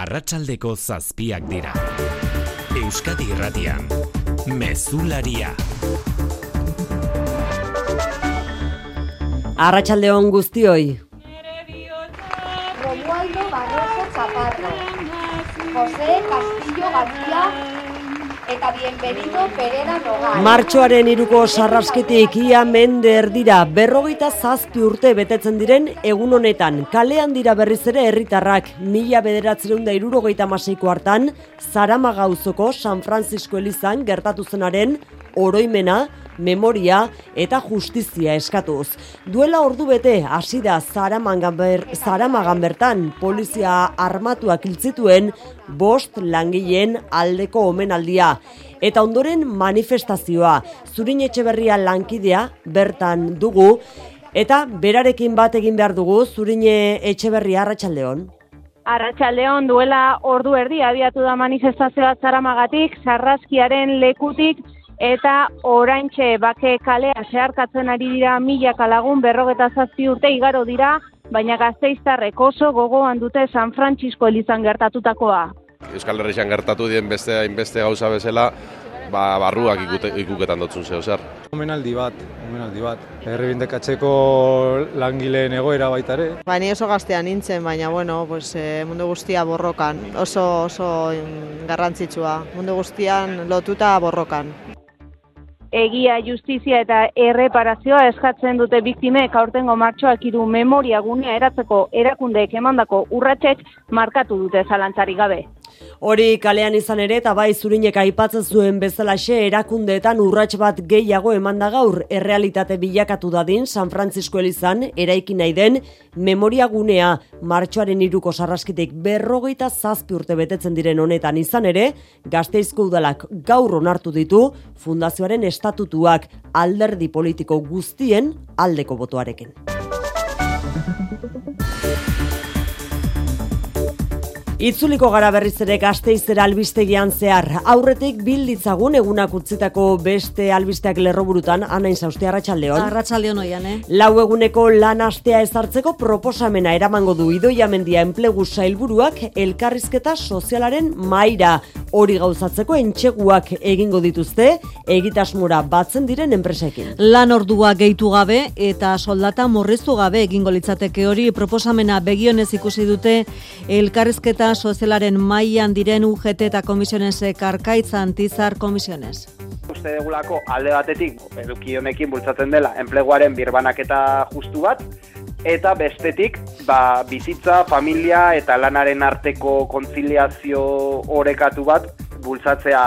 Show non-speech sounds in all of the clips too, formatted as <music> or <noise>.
arratsaldeko zazpiak dira. Euskadi irratian, mezularia. Arratsaldeon guztioi. Romualdo Barroso Chaparro, José Castillo García eta bienvenido Perera Nogal. Martxoaren iruko sarrasketik ia mende erdira berrogeita zazpi urte betetzen diren egun honetan. Kalean dira berriz ere herritarrak mila bederatzerun da irurogeita maseiko hartan, Zaramaga auzoko San Francisco Elizan gertatu zenaren oroimena, memoria eta justizia eskatuz. Duela ordu bete hasi da Zaramagan, ber, Zaramagan bertan polizia armatuak hiltzituen bost langileen aldeko omenaldia. Eta ondoren manifestazioa, zurin etxeberria lankidea bertan dugu, eta berarekin bat egin behar dugu, zurine etxeberria arratsaldeon. Arratxaldeon duela ordu erdi abiatu da manifestazioa zaramagatik, sarraskiaren lekutik, eta oraintxe bake kalea zeharkatzen ari dira milaka lagun berrogeta zazpi urte igaro dira, baina gazteiztarrek oso gogoan dute San Francisco elizan gertatutakoa. Euskal Herrian gertatu dien beste hainbeste gauza bezala, ba, barruak ikute, ikuketan dotzun zeo zer. Omenaldi bat, omenaldi bat. Herribindekatzeko langileen egoera baita ere. Ba, ni oso gaztean nintzen, baina bueno, pues, eh, mundu guztia borrokan, oso oso mm, garrantzitsua. Mundu guztian lotuta borrokan. Egia, justizia eta erreparazioa eskatzen dute biktimek aurtengo martxoak iru memoria gunea eratzeko erakundeek emandako urratsek markatu dute zalantzari gabe. Hori kalean izan ere eta bai zurinek aipatzen zuen bezalaxe erakundeetan urrats bat gehiago emanda gaur errealitate bilakatu dadin San Francisco Elizan eraiki nahi den memoria gunea martxoaren iruko sarraskitek berrogeita zazpi urte betetzen diren honetan izan ere gazteizko udalak gaur onartu ditu fundazioaren estatutuak alderdi politiko guztien aldeko botoarekin. Itzuliko gara berriz ere gazteizera albistegian zehar. Aurretik bilditzagun egunak utzitako beste albisteak lerroburutan, anain zauzte arratsaldeon. Arratsaldeon oian, eh? Lau eguneko lan astea ezartzeko proposamena eramango du idoia mendia enplegu sailburuak elkarrizketa sozialaren maira. Hori gauzatzeko entxeguak egingo dituzte, egitasmura batzen diren enpresekin. Lan ordua gehitu gabe eta soldata morriztu gabe egingo litzateke hori proposamena begionez ikusi dute elkarrizketa sozialaren mailan diren UGT eta komisionesek arkaitz antizar komisiones. uste degulako alde batetik eduki honekin bultzatzen dela enpleguaren birbanaketa justu bat eta bestetik ba, bizitza, familia eta lanaren arteko kontziliazio orekatu bat bultzatzea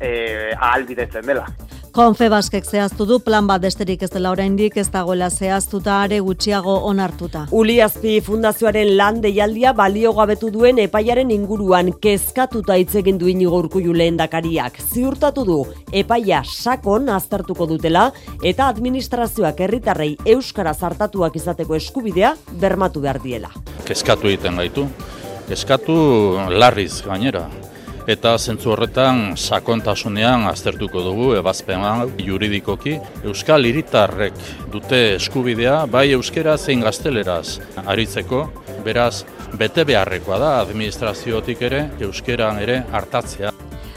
e, ahalbidetzen dela. Konfebaskek zehaztu du plan bat besterik ez dela oraindik ez dagoela zehaztuta are gutxiago onartuta. Uliazpi Fundazioaren lan deialdia baliogabetu duen epaiaren inguruan kezkatuta hitz egin du Inigo Urkullu lehendakariak. Ziurtatu du epaia sakon aztertuko dutela eta administrazioak herritarrei euskara zartatuak izateko eskubidea bermatu behar diela. Kezkatu egiten gaitu. Kezkatu larriz gainera. Eta zentzu horretan sakontasunean aztertuko dugu ebazpen hau juridikoki. Euskal hiritarrek dute eskubidea bai euskera zein gazteleraz aritzeko. Beraz, bete beharrekoa da administraziotik ere euskeran ere hartatzea.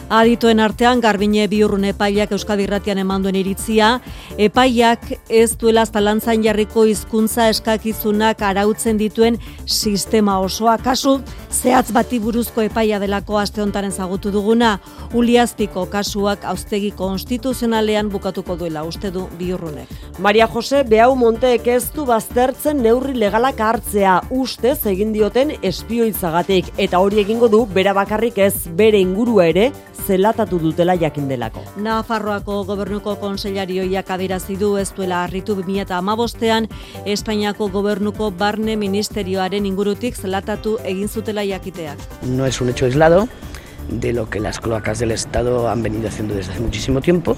Adituen artean Garbine Biurrun epaiak Euskadi Irratian emanduen iritzia, epaiak ez duela zalantzan jarriko hizkuntza eskakizunak arautzen dituen sistema osoa. Kasu, zehatz bati buruzko epaia delako aste hontaren zagutu duguna, Uliazpiko kasuak austegi konstituzionalean bukatuko duela uste du Biurrunek. Maria Jose Beau Monteek ez du baztertzen neurri legalak hartzea ustez egin dioten espioitzagatik eta hori egingo du bera bakarrik ez bere ingurua ere zelatatu dutela jakin delako. Nafarroako gobernuko konseillarioiak adirazi du ez duela harritu 2015ean Espainiako gobernuko barne ministerioaren ingurutik zelatatu egin zutela jakiteak. No es un hecho aislado de lo que las cloacas del Estado han venido haciendo desde hace muchísimo tiempo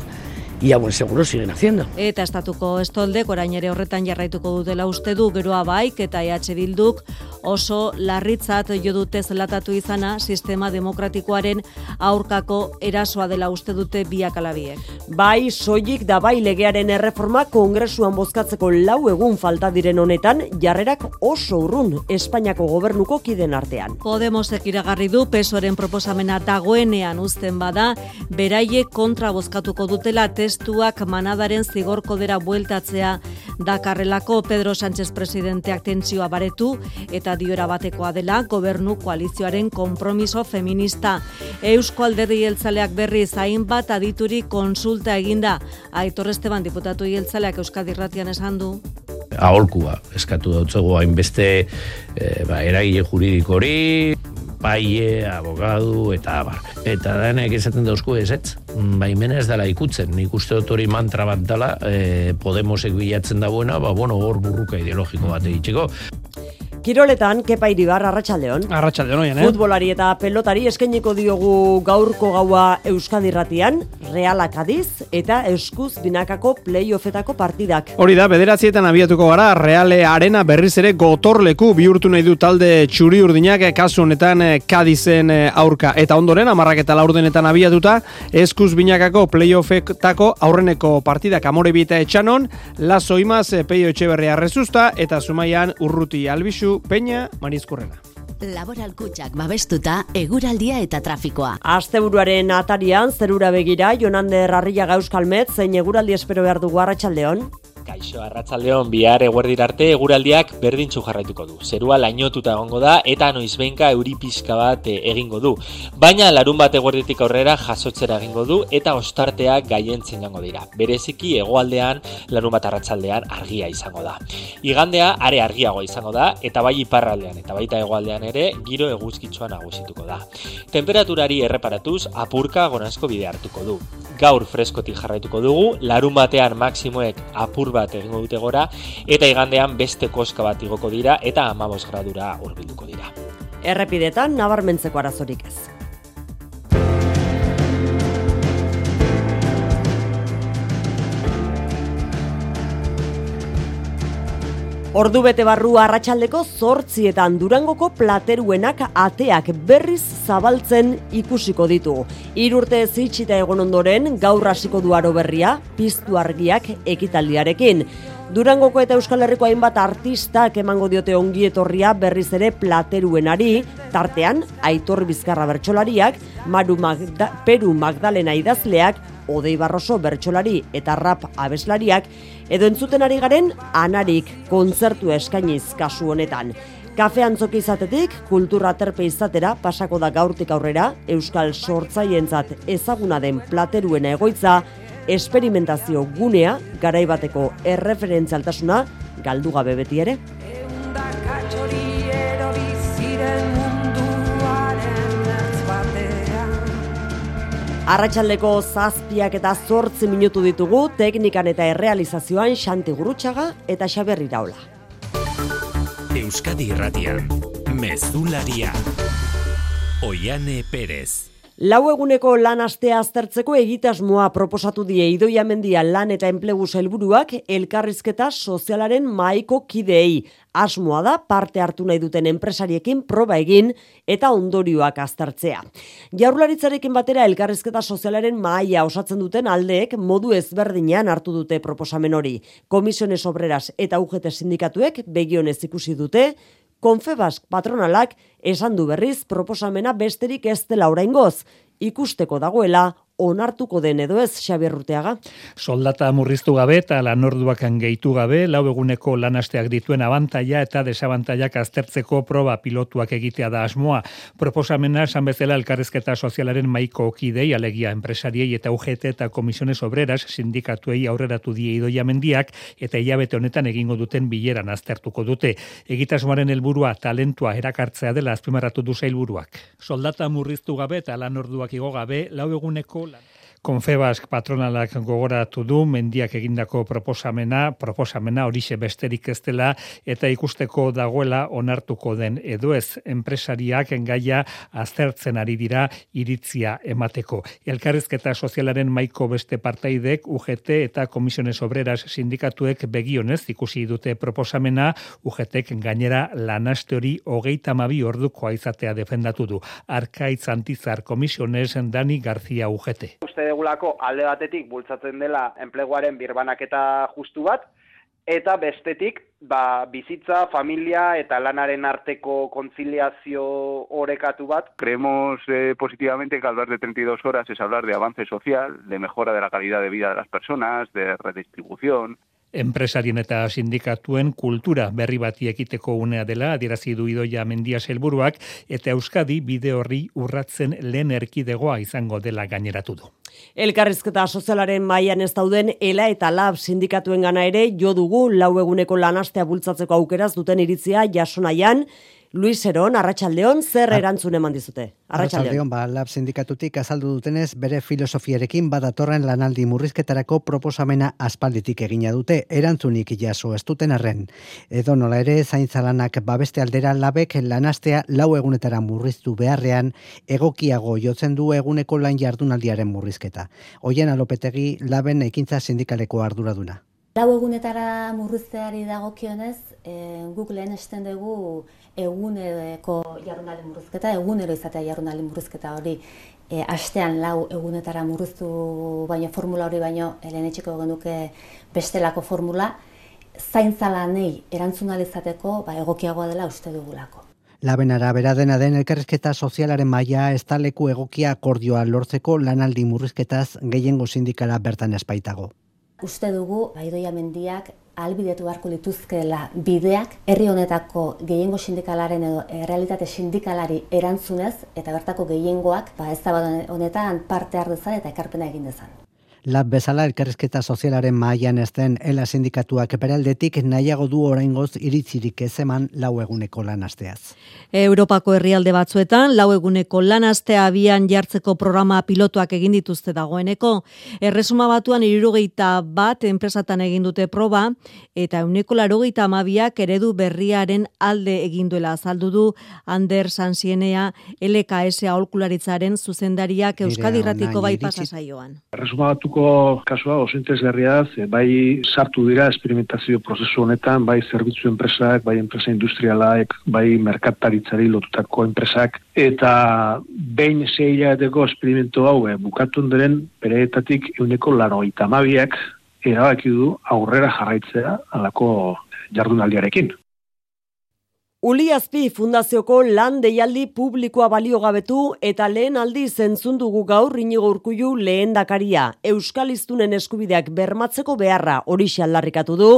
y aún seguro siguen haciendo. Eta estatuko estoldek orain ere horretan jarraituko dutela uste du geroa baik eta EH Bilduk oso larritzat jo dute zelatatu izana sistema demokratikoaren aurkako erasoa dela uste dute biak alabiek. Bai, soilik da bai legearen erreforma kongresuan bozkatzeko lau egun falta diren honetan jarrerak oso urrun Espainiako gobernuko kiden artean. Podemosek iragarri du pesoren proposamena dagoenean uzten bada, beraiek kontra bozkatuko dutela testuak manadaren zigorko dera bueltatzea dakarrelako Pedro Sánchez presidenteak tentsioa baretu eta diora batekoa dela gobernu koalizioaren konpromiso feminista. Eusko alderdi jeltzaleak berri zain bat adituri konsulta eginda. Aitor Esteban diputatu jeltzaleak Euskadi Ratian esan du aholkua eskatu dautzego hainbeste e, ba, eragile juridikori, paie, abogadu eta abar. Eta denek esaten dauzku ez ez, baimena ez dela ikutzen, nik uste dut hori mantra bat dela, e, Podemosek bilatzen dagoena, ba, bueno, hor burruka ideologiko bat egitxeko. Kiroletan, Kepa Iribar, Arratxaldeon. Arratxaldeon, oien, eh? Futbolari eta pelotari eskainiko diogu gaurko gaua Euskadi Ratian, Realak Adiz eta Eskuz Binakako playoffetako partidak. Hori da, bederatzietan abiatuko gara, Reale Arena berriz ere gotorleku bihurtu nahi du talde txuri urdinak, kasu honetan Kadizen aurka. Eta ondoren, amarrak eta laurdenetan abiatuta, Eskuz Binakako playoffetako aurreneko partidak amore bieta etxanon, Lazo Imaz, Peio Etxeberria Rezusta, eta Zumaian Urruti Albizu, Peña Marizkurrena. Laboral kutsak babestuta eguraldia eta trafikoa. Asteburuaren atarian zerura begira Jonander Arriaga Euskalmet zein eguraldi espero behar dugu Arratsaldeon. Kaixo arratsaldeon bihar eguerdir arte eguraldiak berdintzu jarraituko du. Zerua lainotuta egongo da eta noizbenka euri pixka bat eh, egingo du. Baina larun bat eguerditik aurrera jasotzera egingo du eta ostarteak gaientzen jango dira. Bereziki hegoaldean larun bat arratsaldean argia izango da. Igandea are argiago izango da eta bai iparraldean eta baita hegoaldean ere giro eguzkitsua nagusituko da. Temperaturari erreparatuz apurka gonazko bide hartuko du. Gaur freskotik jarraituko dugu, larun batean maksimoek apur bat egingo dute gora, eta igandean beste koska bat igoko dira, eta amabos gradura urbilduko dira. Errepidetan, nabarmentzeko arazorik ez. Ordu bete barru arratsaldeko zortzietan durangoko plateruenak ateak berriz zabaltzen ikusiko ditu. Irurte zitxita egon ondoren gaur hasiko du aro berria, piztu argiak ekitaldiarekin. Durangoko eta Euskal Herriko hainbat artistak emango diote ongi etorria berriz ere plateruenari, tartean Aitor Bizkarra bertsolariak, Maru Magda, Peru Magdalena idazleak, Odei Barroso bertsolari eta rap abeslariak, edo entzuten ari garen anarik kontzertu eskainiz kasu honetan. Kafe antzoki izatetik, kultura terpe izatera pasako da gaurtik aurrera, Euskal Sortzaientzat ezaguna den plateruena egoitza, esperimentazio gunea, garaibateko erreferentzialtasuna, galdu gabe beti ere. Arratxaldeko zazpiak eta zortzi minutu ditugu, teknikan eta errealizazioan Xanti Gurutxaga eta Xaberri Raula. Euskadi Irratian, Mezularia, Oiane Perez. Lau eguneko lan astea aztertzeko egitasmoa proposatu die Idoia Mendia lan eta enplegu helburuak elkarrizketa sozialaren maiko kideei. Asmoa da parte hartu nahi duten enpresariekin proba egin eta ondorioak aztertzea. Jaurlaritzarekin batera elkarrizketa sozialaren mahaia osatzen duten aldeek modu ezberdinean hartu dute proposamen hori. Komisiones obreras eta UGT sindikatuek begionez ikusi dute, Konfebask patronalak esan du berriz proposamena besterik ez dela oraingoz, ikusteko dagoela onartuko den edo ez Xabier Urteaga. Soldata murriztu gabe eta lanorduakan gehitu gabe, lau eguneko lanasteak dituen abantaia eta desabantailak aztertzeko proba pilotuak egitea da asmoa. Proposamena esan bezala elkarrezketa sozialaren maiko okidei, alegia enpresariei eta UGT eta komisiones obreras sindikatuei aurreratu die idoia mendiak eta hilabete honetan egingo duten bileran aztertuko dute. Egitasmoaren helburua talentua erakartzea dela azpimarratu du zailburuak. Soldata murriztu gabe eta lanorduak igo gabe, lau eguneko Konfebask patronalak gogoratu du mendiak egindako proposamena, proposamena horixe besterik ez dela eta ikusteko dagoela onartuko den edo ez enpresariak engaia aztertzen ari dira iritzia emateko. Elkarrizketa sozialaren maiko beste partaidek UGT eta Komisiones Obreras sindikatuek begionez ikusi dute proposamena UGTek gainera lanaste hori hogeita mabi ordukoa izatea defendatu du. Arkaitz Antizar Komisiones Dani García UGT. Uste degulako alde batetik bultzatzen dela enpleguaren birbanaketa justu bat, eta bestetik ba, bizitza, familia eta lanaren arteko kontziliazio orekatu bat. Creemos eh, positivamente que hablar de 32 horas es hablar de avance social, de mejora de la calidad de vida de las personas, de redistribución, enpresarien eta sindikatuen kultura berri bati ekiteko unea dela adierazi du idoia mendia helburuak eta euskadi bide horri urratzen lehen erkidegoa izango dela gaineratu du. Elkarrizketa sozialaren mailan ez dauden ela eta lab sindikatuen gana ere jo dugu lau eguneko lanastea bultzatzeko aukeraz duten iritzia jasonaian Luis Eron, Arratxaldeon, zer erantzun eman dizute? Arratxaldeon, ba, lab sindikatutik azaldu dutenez, bere filosofiarekin badatorren lanaldi murrizketarako proposamena aspalditik egina dute, erantzunik jaso ez duten arren. Edo nola ere, zaintzalanak babeste aldera labek lanastea lau egunetara murriztu beharrean, egokiago jotzen du eguneko lan jardunaldiaren murrizketa. Hoien alopetegi laben ekintza sindikaleko arduraduna. Lau egunetara murrizteari dagokionez, e, guk lehen esten dugu eguneko jarrunaldi murrizketa, egunero izatea jarrunaldi murrizketa hori e, astean lau egunetara murriztu baino formula hori baino lehen etxeko genuke bestelako formula, zaintzalanei erantzunalizateko ba, egokiagoa dela uste dugulako. Laben arabera dena den elkarrizketa sozialaren maila ez leku egokia akordioa lortzeko lanaldi murrizketaz gehiengo sindikala bertan espaitago. Uste dugu, baidoia mendiak, albidetu beharko lituzkeela bideak, herri honetako gehiengo sindikalaren edo errealitate sindikalari erantzunez, eta bertako gehiengoak, ba ez honetan parte hartu eta ekarpena egin dezan lab bezala elkarrizketa sozialaren mailan ezten ela sindikatuak peraldetik nahiago du oraingoz iritzirik ez eman lau eguneko lanasteaz. Europako herrialde batzuetan lau eguneko lanastea abian jartzeko programa pilotuak egin dituzte dagoeneko. Erresuma batuan irurogeita bat enpresatan egin dute proba eta euneko larogeita amabiak eredu berriaren alde egin duela azaldu du Ander Sansienea LKS aholkularitzaren zuzendariak Euskadi Ratiko bai pasasaioan. Erresuma Gaurko kasua oso interesgarria da, bai sartu dira esperimentazio prozesu honetan, bai zerbitzu enpresak, bai enpresa industrialaek, bai merkataritzari lotutako enpresak, eta behin zeila edeko esperimentu hau eh, bukatu onderen, pereetatik euneko laro itamabiak erabaki du aurrera jarraitzea alako jardunaldiarekin. Uliazpi Fundazioko lan deialdi publikoa baliogabetu eta lehen aldi zentzun dugu gaur inigo urkullu lehen dakaria. Euskal Iztunen eskubideak bermatzeko beharra hori aldarrikatu du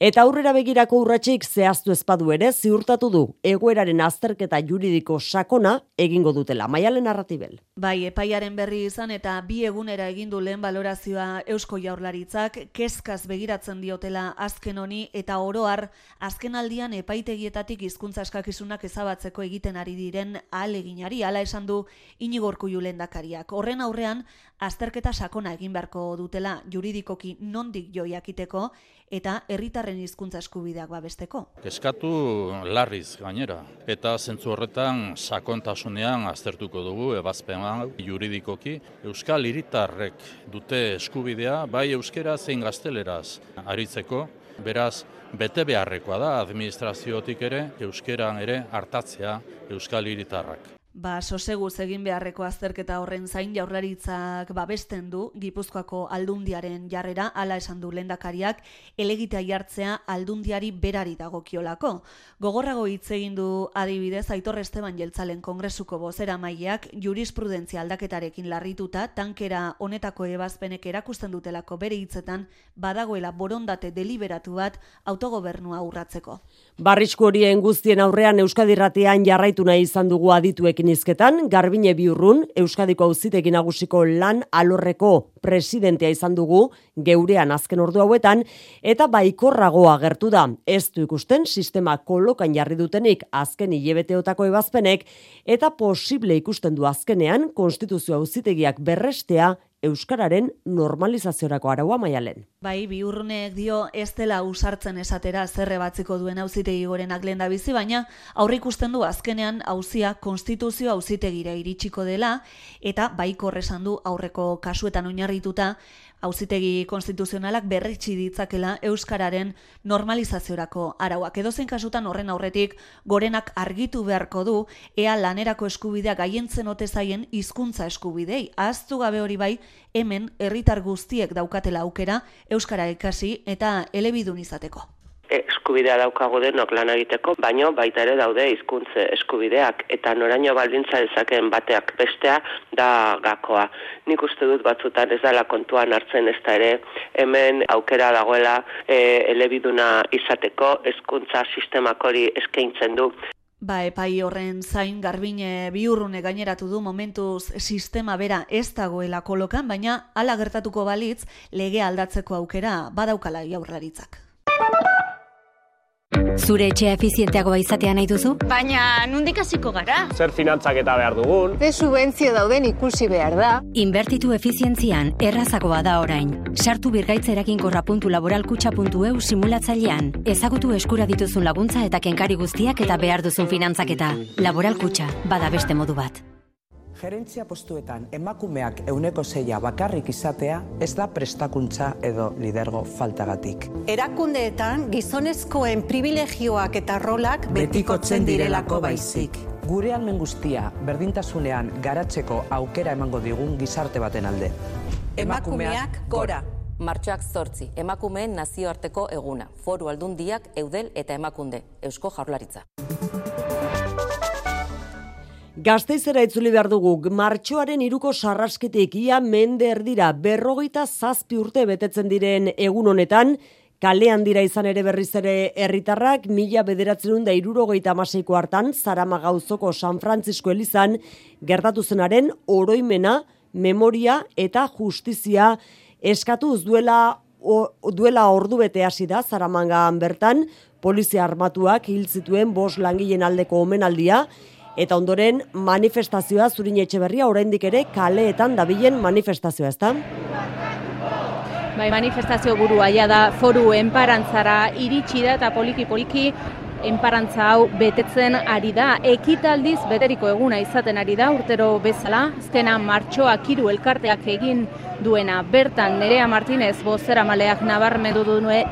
eta aurrera begirako urratxik zehaztu ezpadu ere ziurtatu du egoeraren azterketa juridiko sakona egingo dutela. Maialen narratibel. Bai, epaiaren berri izan eta bi egunera egindu lehen balorazioa Eusko Jaurlaritzak kezkaz begiratzen diotela azken honi eta oroar azken aldian epaitegietatik hizkuntza hizkuntza eskakizunak ezabatzeko egiten ari diren ahaleginari hala esan du Inigo Urkullu lehendakariak. Horren aurrean azterketa sakona egin beharko dutela juridikoki nondik jo jakiteko eta herritarren hizkuntza eskubideak babesteko. Eskatu larriz gainera eta zentzu horretan sakontasunean aztertuko dugu ebazpenan juridikoki euskal hiritarrek dute eskubidea bai euskera zein gazteleraz aritzeko Beraz, bete beharrekoa da administraziotik ere, euskeran ere hartatzea euskal hiritarrak. Ba, soseguz egin beharreko azterketa horren zain jaurlaritzak babesten du Gipuzkoako aldundiaren jarrera hala esan du lendakariak elegitea jartzea aldundiari berari dagokiolako. Gogorrago hitz egin du adibidez Aitor Esteban Jeltzalen Kongresuko bozera maileak jurisprudentzia aldaketarekin larrituta tankera honetako ebazpenek erakusten dutelako bere hitzetan badagoela borondate deliberatu bat autogobernua urratzeko. Barrisku horien guztien aurrean Euskadirratean jarraitu nahi izan dugu adituek izketan, Garbine Biurrun, Euskadiko auzitegi nagusiko lan alorreko presidentea izan dugu, geurean azken ordu hauetan, eta baikorragoa gertu da. Ez du ikusten, sistema kolokan jarri dutenik azken hilebeteotako ebazpenek, eta posible ikusten du azkenean, konstituzio auzitegiak berrestea Euskararen normalizaziorako araua maialen. Bai, biurrunek dio ez dela usartzen esatera zerre batziko duen auzitegi gorenak lehen da bizi, baina aurre ikusten du azkenean auzia konstituzio auzitegira iritsiko dela, eta baikor esan du aurreko kasuetan oinarrituta auzitegi konstituzionalak berritsi ditzakela euskararen normalizaziorako arauak. Edozein kasutan horren aurretik gorenak argitu beharko du ea lanerako eskubidea gaientzen ote zaien hizkuntza eskubidei. Ahaztu gabe hori bai, hemen herritar guztiek daukatela aukera euskara ikasi eta elebidun izateko eskubidea daukago denok lan egiteko, baino baita ere daude hizkuntze eskubideak eta noraino baldintza dezakeen bateak bestea da gakoa. Nik uste dut batzutan ez dela kontuan hartzen ez da ere hemen aukera dagoela e, elebiduna izateko hezkuntza sistemak hori eskaintzen du. Ba, epai horren zain garbine biurrune gaineratu du momentuz sistema bera ez dagoela kolokan, baina hala gertatuko balitz lege aldatzeko aukera badaukala jaurlaritzak. Zure etxea efizienteagoa izatea nahi duzu? Baina, nundik hasiko gara? Zer finantzak eta behar dugun? Ze subentzio dauden ikusi behar da? Inbertitu efizientzian, errazagoa da orain. Sartu birgaitzerakin.laboralkutxa.eu simulatzailean. Ezagutu eskura dituzun laguntza eta kenkari guztiak eta behar duzun finantzaketa. Laboralkutxa, bada beste modu bat gerentzia postuetan emakumeak euneko zeia bakarrik izatea ez da prestakuntza edo lidergo faltagatik. Erakundeetan gizonezkoen privilegioak eta rolak betikotzen direlako baizik. Gure almen guztia berdintasunean garatzeko aukera emango digun gizarte baten alde. Emakumeak gora. Martxoak zortzi, emakumeen nazioarteko eguna, foru aldundiak, eudel eta emakunde, eusko jaurlaritza. Gazteizera itzuli behar dugu, martxoaren iruko sarrasketik ia mende erdira berrogeita zazpi urte betetzen diren egun honetan, kalean dira izan ere berriz ere herritarrak mila bederatzen da irurogeita amaseiko hartan, zarama gauzoko San Francisco Elizan, gertatu zenaren oroimena, memoria eta justizia eskatuz duela duela ordu bete hasi da Zaramangan bertan, polizia armatuak hil zituen bos langileen aldeko omenaldia, Eta ondoren manifestazioa zurin etxe berria oraindik ere kaleetan dabilen manifestazioa, ezta? Bai, manifestazio burua ja da foru enparantzara iritsi da eta poliki poliki enparantza hau betetzen ari da. Ekitaldiz beteriko eguna izaten ari da urtero bezala. Azkena martxoak hiru elkarteak egin duena. Bertan Nerea Martinez bozera maleak nabarmedu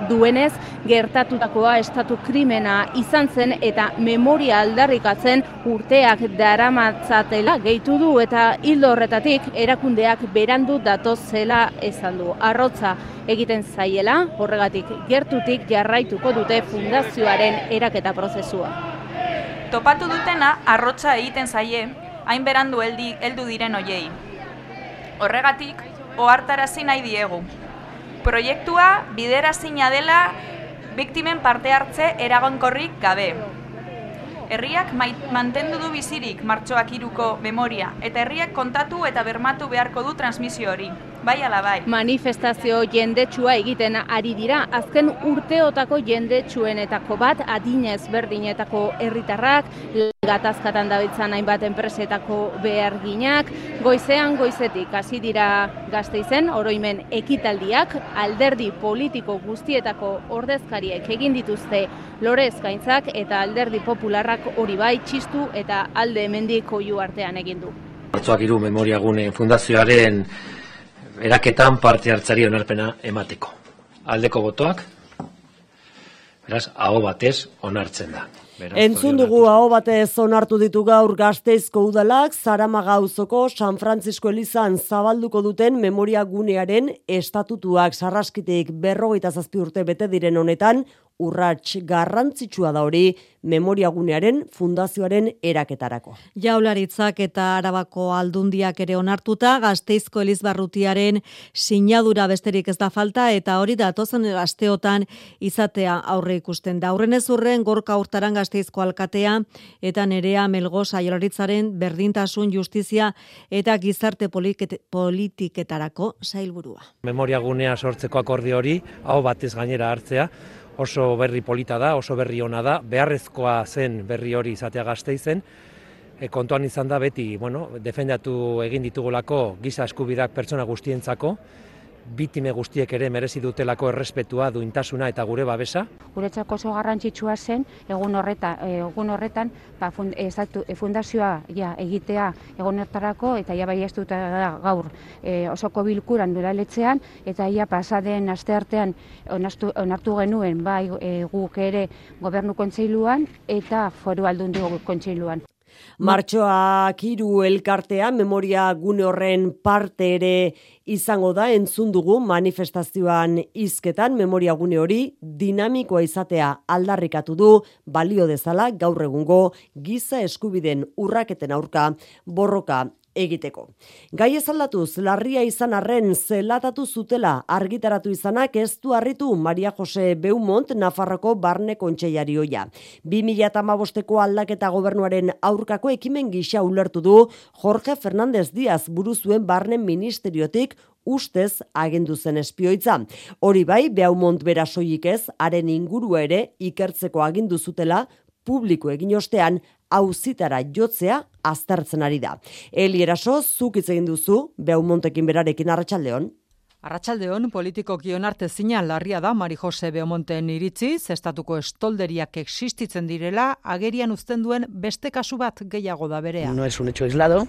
duenez, gertatutakoa estatu krimena izan zen eta memoria aldarrikatzen urteak daramatzatela gehitu du eta hildo horretatik erakundeak berandu datoz zela esan du. Arrotza egiten zaiela, horregatik gertutik jarraituko dute fundazioaren eraketa prozesua. Topatu dutena arrotza egiten zaie, hain berandu heldu diren hoiei. Horregatik, ohartarazi nahi diegu. Proiektua biderazina dela biktimen parte hartze eragonkorrik gabe. Herriak mantendu du bizirik martxoak iruko memoria, eta herriak kontatu eta bermatu beharko du transmisio hori. Bai ala bai. Manifestazio jendetsua egiten ari dira. Azken urteotako jendetsuenetako bat adinez berdinetako herritarrak gatazkatan dabiltzan hainbat enpresetako beharginak. Goizean goizetik hasi dira gazteizen oroimen ekitaldiak alderdi politiko guztietako ordezkariek egin dituzte lorez gaintzak eta alderdi popularrak hori bai txistu eta alde hemendik oiu artean egin du. Martzoak iru memoriagune fundazioaren eraketan parte hartzari onarpena emateko. Aldeko botoak, beraz, aho batez onartzen da. Beraz, Entzun dugu hau batez onartu ditu gaur gazteizko udalak, Zarama gauzoko San Francisco Elizan zabalduko duten memoria gunearen estatutuak sarraskitik berrogeita zazpi urte bete diren honetan, urrats garrantzitsua da hori memoriagunearen fundazioaren eraketarako. Jaularitzak eta Arabako aldundiak ere onartuta Gasteizko Elizbarrutiaren sinadura besterik ez da falta eta hori datozen asteotan izatea aurre ikusten da. Aurren ez urren gorka urtaran Gasteizko alkatea eta nerea melgoza jaularitzaren berdintasun justizia eta gizarte politiketarako zailburua. Memoriagunea sortzeko akordi hori hau batez gainera hartzea oso berri polita da, oso berri ona da, beharrezkoa zen berri hori izatea gazte izen, e, kontuan izan da beti, bueno, defendatu egin ditugulako giza eskubidak pertsona guztientzako, bitime guztiek ere merezi dutelako errespetua, duintasuna eta gure babesa. Guretzako oso garrantzitsua zen egun horretan, egun horretan ba, fund, ezatu, fundazioa ja, egitea egun hortarako eta ja bai ez dut gaur e, osoko bilkuran duraletzean eta ia pasaden asteartean onartu, onartu genuen bai e, guk ere gobernu kontseiluan eta foru aldundu kontseiluan. Martxoak hiru elkartea memoria gune horren parte ere izango da entzun dugu manifestazioan hizketan memoria gune hori dinamikoa izatea aldarrikatu du balio dezala gaur egungo giza eskubiden urraketen aurka. Borroka egiteko. Gai ez aldatuz, larria izan arren zelatatu zutela argitaratu izanak ez du harritu Maria Jose Beumont Nafarroko barne kontseiari oia. 2008ko aldaketa gobernuaren aurkako ekimen gisa ulertu du Jorge Fernández Díaz buruzuen barne ministeriotik ustez agendu zen espioitza. Hori bai, Beumont bera soilik ez, haren ingurua ere ikertzeko agindu zutela publiko egin ostean auzitara jotzea aztertzen ari da. Eli eraso, zuk egin duzu, Beaumontekin berarekin arratsaldeon. Arratxaldeon, politiko kionarte zina larria da Mari Jose Beomonten iritzi, zestatuko estolderiak existitzen direla, agerian uzten duen beste kasu bat gehiago da berea. No es un hecho aislado,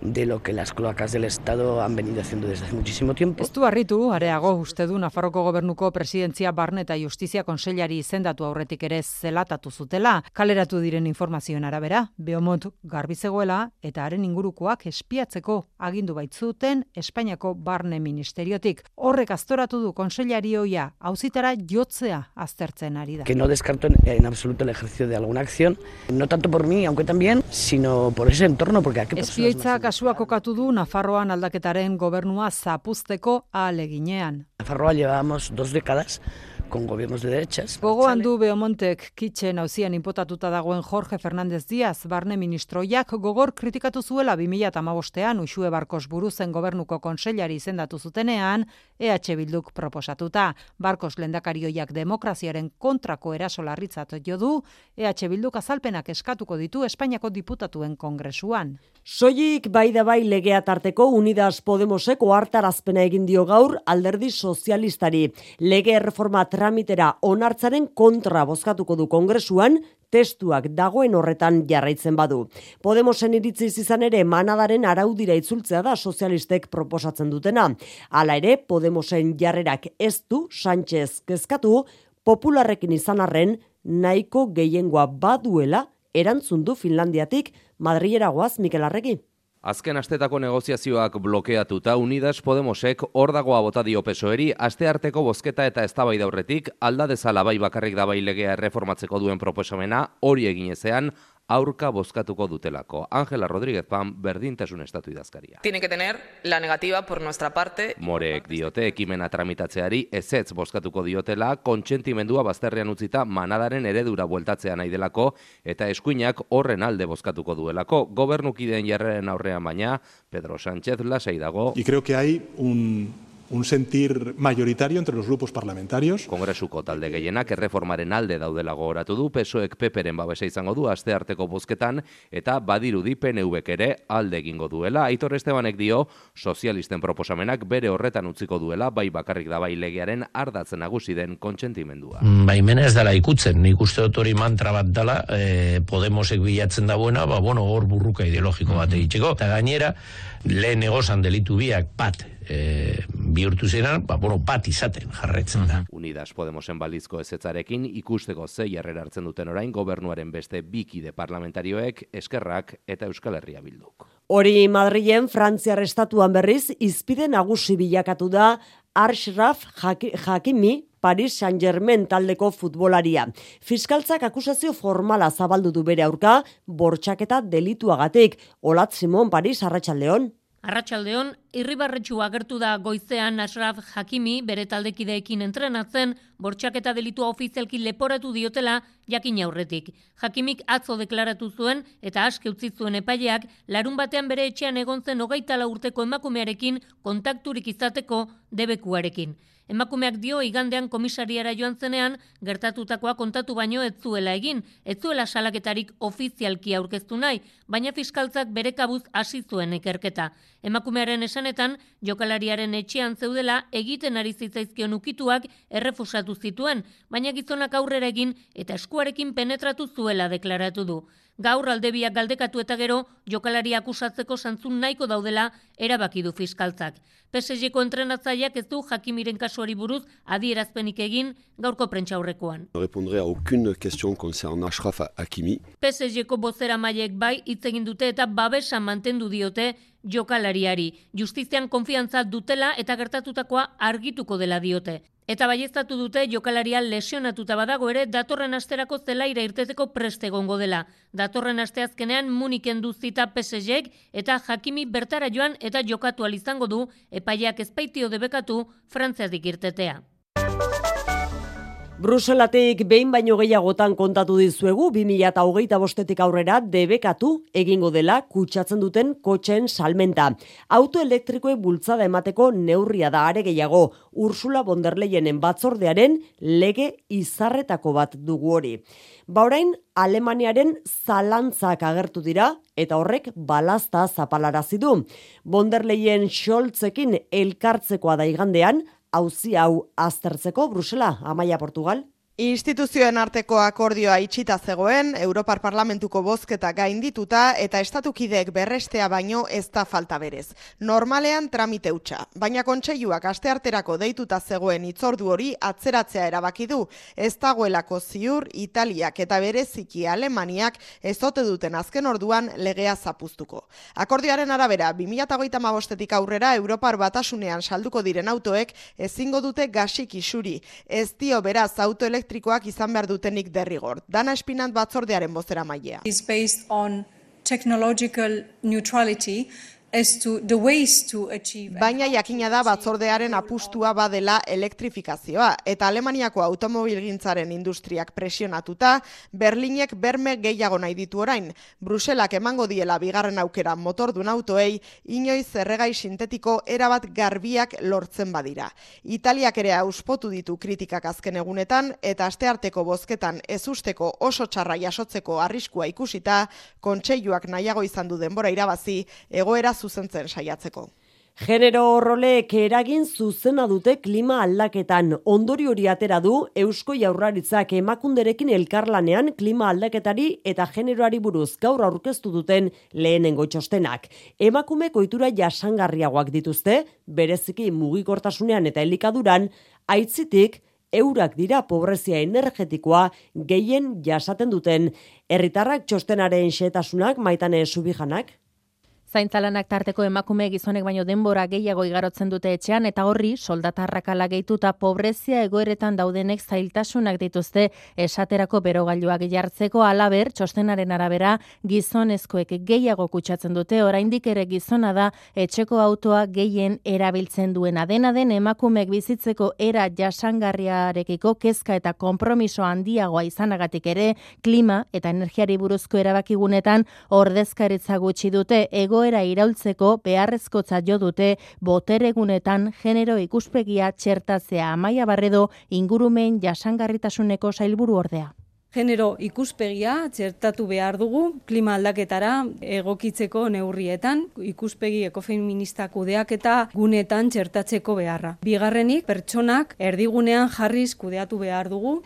de lo que las cloacas del Estado han venido haciendo desde hace muchísimo tiempo. Ez du harritu, areago uste du Nafarroko gobernuko presidentzia barne eta justizia konseilari izendatu aurretik ere zelatatu zutela, kaleratu diren informazioen arabera, Beomont garbizegoela eta haren ingurukoak espiatzeko agindu baitzuten Espainiako barne ministeriotik. Horrek aztoratu du konseilari hoia, hauzitara jotzea aztertzen ari da. Que no descarto en, en absoluto el ejercicio de alguna acción, no tanto por mí, aunque también, sino por ese entorno, porque a qué personas kasua kokatu du Nafarroan aldaketaren gobernua zapuzteko aleginean. Nafarroa llevamos dos décadas con gobiernos de derechas. Gogoan du Beomontek kitchen hauzian inpotatuta dagoen Jorge Fernández Díaz, barne ministroiak gogor kritikatu zuela 2008an Uxue Barkos buruzen gobernuko konseilari izendatu zutenean, EH Bilduk proposatuta. Barkos lendakarioiak demokraziaren kontrako eraso larritzat jo du, EH Bilduk azalpenak eskatuko ditu Espainiako diputatuen kongresuan. Soilik bai da bai legea tarteko Unidas Podemoseko hartarazpena egin dio gaur alderdi sozialistari. Lege reforma tramitera onartzaren kontra bozkatuko du kongresuan, testuak dagoen horretan jarraitzen badu. Podemosen iritziz izan ere manadaren araudira itzultzea da sozialistek proposatzen dutena. Hala ere, Podemosen jarrerak ez du Sánchez kezkatu, popularrekin izan arren nahiko gehiengoa baduela erantzun du Finlandiatik Madrilera goaz Mikel Arregi. Azken astetako negoziazioak blokeatuta Unidas Podemosek hor dagoa bota dio pesoeri aste arteko bozketa eta eztabaida aurretik alda dezala bai bakarrik da bai legea erreformatzeko duen proposamena hori egin ezean aurka bozkatuko dutelako. Ángela Rodríguez Pam, berdintasun estatu idazkaria. Tiene que tener la negativa por nuestra parte. Morek diote ekimena tramitatzeari ezetz bozkatuko diotela, kontsentimendua bazterrean utzita manadaren eredura bueltatzea nahi delako, eta eskuinak horren alde bozkatuko duelako. Gobernukideen jarreren aurrean baina, Pedro Sánchez lasai dago. Y creo que hay un un sentir mayoritario entre los grupos parlamentarios. Kongresuko talde gehienak erreformaren alde daudela gogoratu du, PSOEk peperen babesa izango du aste arteko bozketan eta badirudi PNVek ere alde egingo duela. Aitor Estebanek dio, sozialisten proposamenak bere horretan utziko duela, bai bakarrik da bai legearen ardatzen nagusi den kontsentimendua. Bai ez dela ikutzen, nik uste dut hori mantra bat dela, e, Podemosek bilatzen da buena, ba, bueno, hor burruka ideologiko bat egiteko. Eta gainera, lehen egozan delitu biak bat e, bihurtu ziren, ba, bueno, bat izaten jarretzen da. Unidas Podemosen balizko ezetzarekin ikusteko zei jarrera hartzen duten orain gobernuaren beste bikide parlamentarioek, eskerrak eta Euskal Herria bilduk. Hori Madrilen Frantziar estatuan berriz izpide nagusi bilakatu da Arshraf Hakimi Paris Saint-Germain taldeko futbolaria. Fiskaltzak akusazio formala zabaldu du bere aurka bortxaketa delituagatik. Olat Simon Paris Arratsaldeon. Arratsaldeon irribarretxu agertu da goizean Ashraf Hakimi bere taldekideekin entrenatzen, bortxaketa delitua ofizialki leporatu diotela jakin aurretik. Hakimik atzo deklaratu zuen eta aske utzi zuen epaileak larun batean bere etxean egon zen hogeita urteko emakumearekin kontakturik izateko debekuarekin. Emakumeak dio igandean komisariara joan zenean gertatutakoa kontatu baino ez zuela egin, ez zuela salaketarik ofizialki aurkeztu nahi, baina fiskaltzak bere kabuz hasi zuen ikerketa. Emakumearen esanetan, jokalariaren etxean zeudela egiten ari zitzaizkion ukituak errefusatu zituen, baina gizonak aurrera egin eta eskuarekin penetratu zuela deklaratu du. Gaur aldebiak galdekatu eta gero jokalari akusatzeko santzun nahiko daudela erabaki du fiskaltzak. PSG-ko entrenatzaileak ez du Hakimiren kasuari buruz adierazpenik egin gaurko prentsaurrekoan. Répondrai à aucune question concernant Ashraf Hakimi. PSG-ko bozera maiek bai hitz egin dute eta babesa mantendu diote jokalariari. Justizian konfiantza dutela eta gertatutakoa argituko dela diote. Eta baiestatu dute jokalaria lesionatuta badago ere datorren asterako zelaira irteteko preste gongo dela. Datorren asteazkenean Muniken duzita PSG eta Hakimi bertara joan eta jokatu izango du epaileak ezpaitio debekatu Frantziatik irtetea. Bruselatik behin baino gehiagotan kontatu dizuegu 2008 bostetik aurrera debekatu egingo dela kutsatzen duten kotxen salmenta. Auto elektrikoe bultzada emateko neurria da are gehiago Ursula von der Leyenen batzordearen lege izarretako bat dugu hori. Ba orain Alemaniaren zalantzak agertu dira eta horrek balazta zapalarazi du. Von der Leyen Scholzekin elkartzekoa da igandean auzi hau aztertzeko Brusela, Amaia Portugal. Instituzioen arteko akordioa itxita zegoen, Europar Parlamentuko bozketa gaindituta eta estatukideek berrestea baino ez da falta berez. Normalean tramite utxa, baina kontseiluak astearterako deituta zegoen itzordu hori atzeratzea erabaki du. Ez dagoelako ziur Italiak eta bereziki Alemaniak ezote duten azken orduan legea zapuztuko. Akordioaren arabera, 2008 bostetik aurrera Europar batasunean salduko diren autoek ezingo dute gasik isuri. Ez dio beraz autoelek elektrikoak izan behar dutenik derrigor. Dana espinant batzordearen bozera mailea. Is based on technological neutrality Baina jakina da batzordearen apustua badela elektrifikazioa eta Alemaniako automobilgintzaren industriak presionatuta Berlinek berme gehiago nahi ditu orain. Bruselak emango diela bigarren aukera motordun autoei inoiz erregai sintetiko erabat garbiak lortzen badira. Italiak ere auspotu ditu kritikak azken egunetan eta astearteko bozketan ezusteko oso txarra jasotzeko arriskua ikusita kontseiluak nahiago izan du denbora irabazi egoera zuzentzen saiatzeko. Genero horrolek eragin zuzena dute klima aldaketan. Ondori hori atera du Eusko Jaurlaritzak emakunderekin elkarlanean klima aldaketari eta generoari buruz gaur aurkeztu duten lehenengo txostenak. Emakume koitura jasangarriagoak dituzte, bereziki mugikortasunean eta elikaduran, aitzitik eurak dira pobrezia energetikoa gehien jasaten duten. Herritarrak txostenaren xetasunak maitane subijanak? Zaintzalanak tarteko emakume gizonek baino denbora gehiago igarotzen dute etxean eta horri soldatarrakala gehituta pobrezia egoeretan daudenek zailtasunak dituzte. Esaterako berogailuak jartzeko alaber txostenaren arabera gizonezkoek gehiago kutsatzen dute. Oraindik ere gizona da etxeko autoa gehien erabiltzen duena. Dena den emakumeek bizitzeko era jasangarriarekiko kezka eta konpromiso handiagoa izanagatik ere klima eta energiari buruzko erabakigunetan ordezkaritza gutxi dute. Ego egoera iraultzeko beharrezko jo dute boteregunetan genero ikuspegia txertatzea amaia barredo ingurumen jasangarritasuneko sailburu ordea. Genero ikuspegia txertatu behar dugu klima aldaketara egokitzeko neurrietan, ikuspegi ekofeministak kudeak eta gunetan txertatzeko beharra. Bigarrenik, pertsonak erdigunean jarriz kudeatu behar dugu.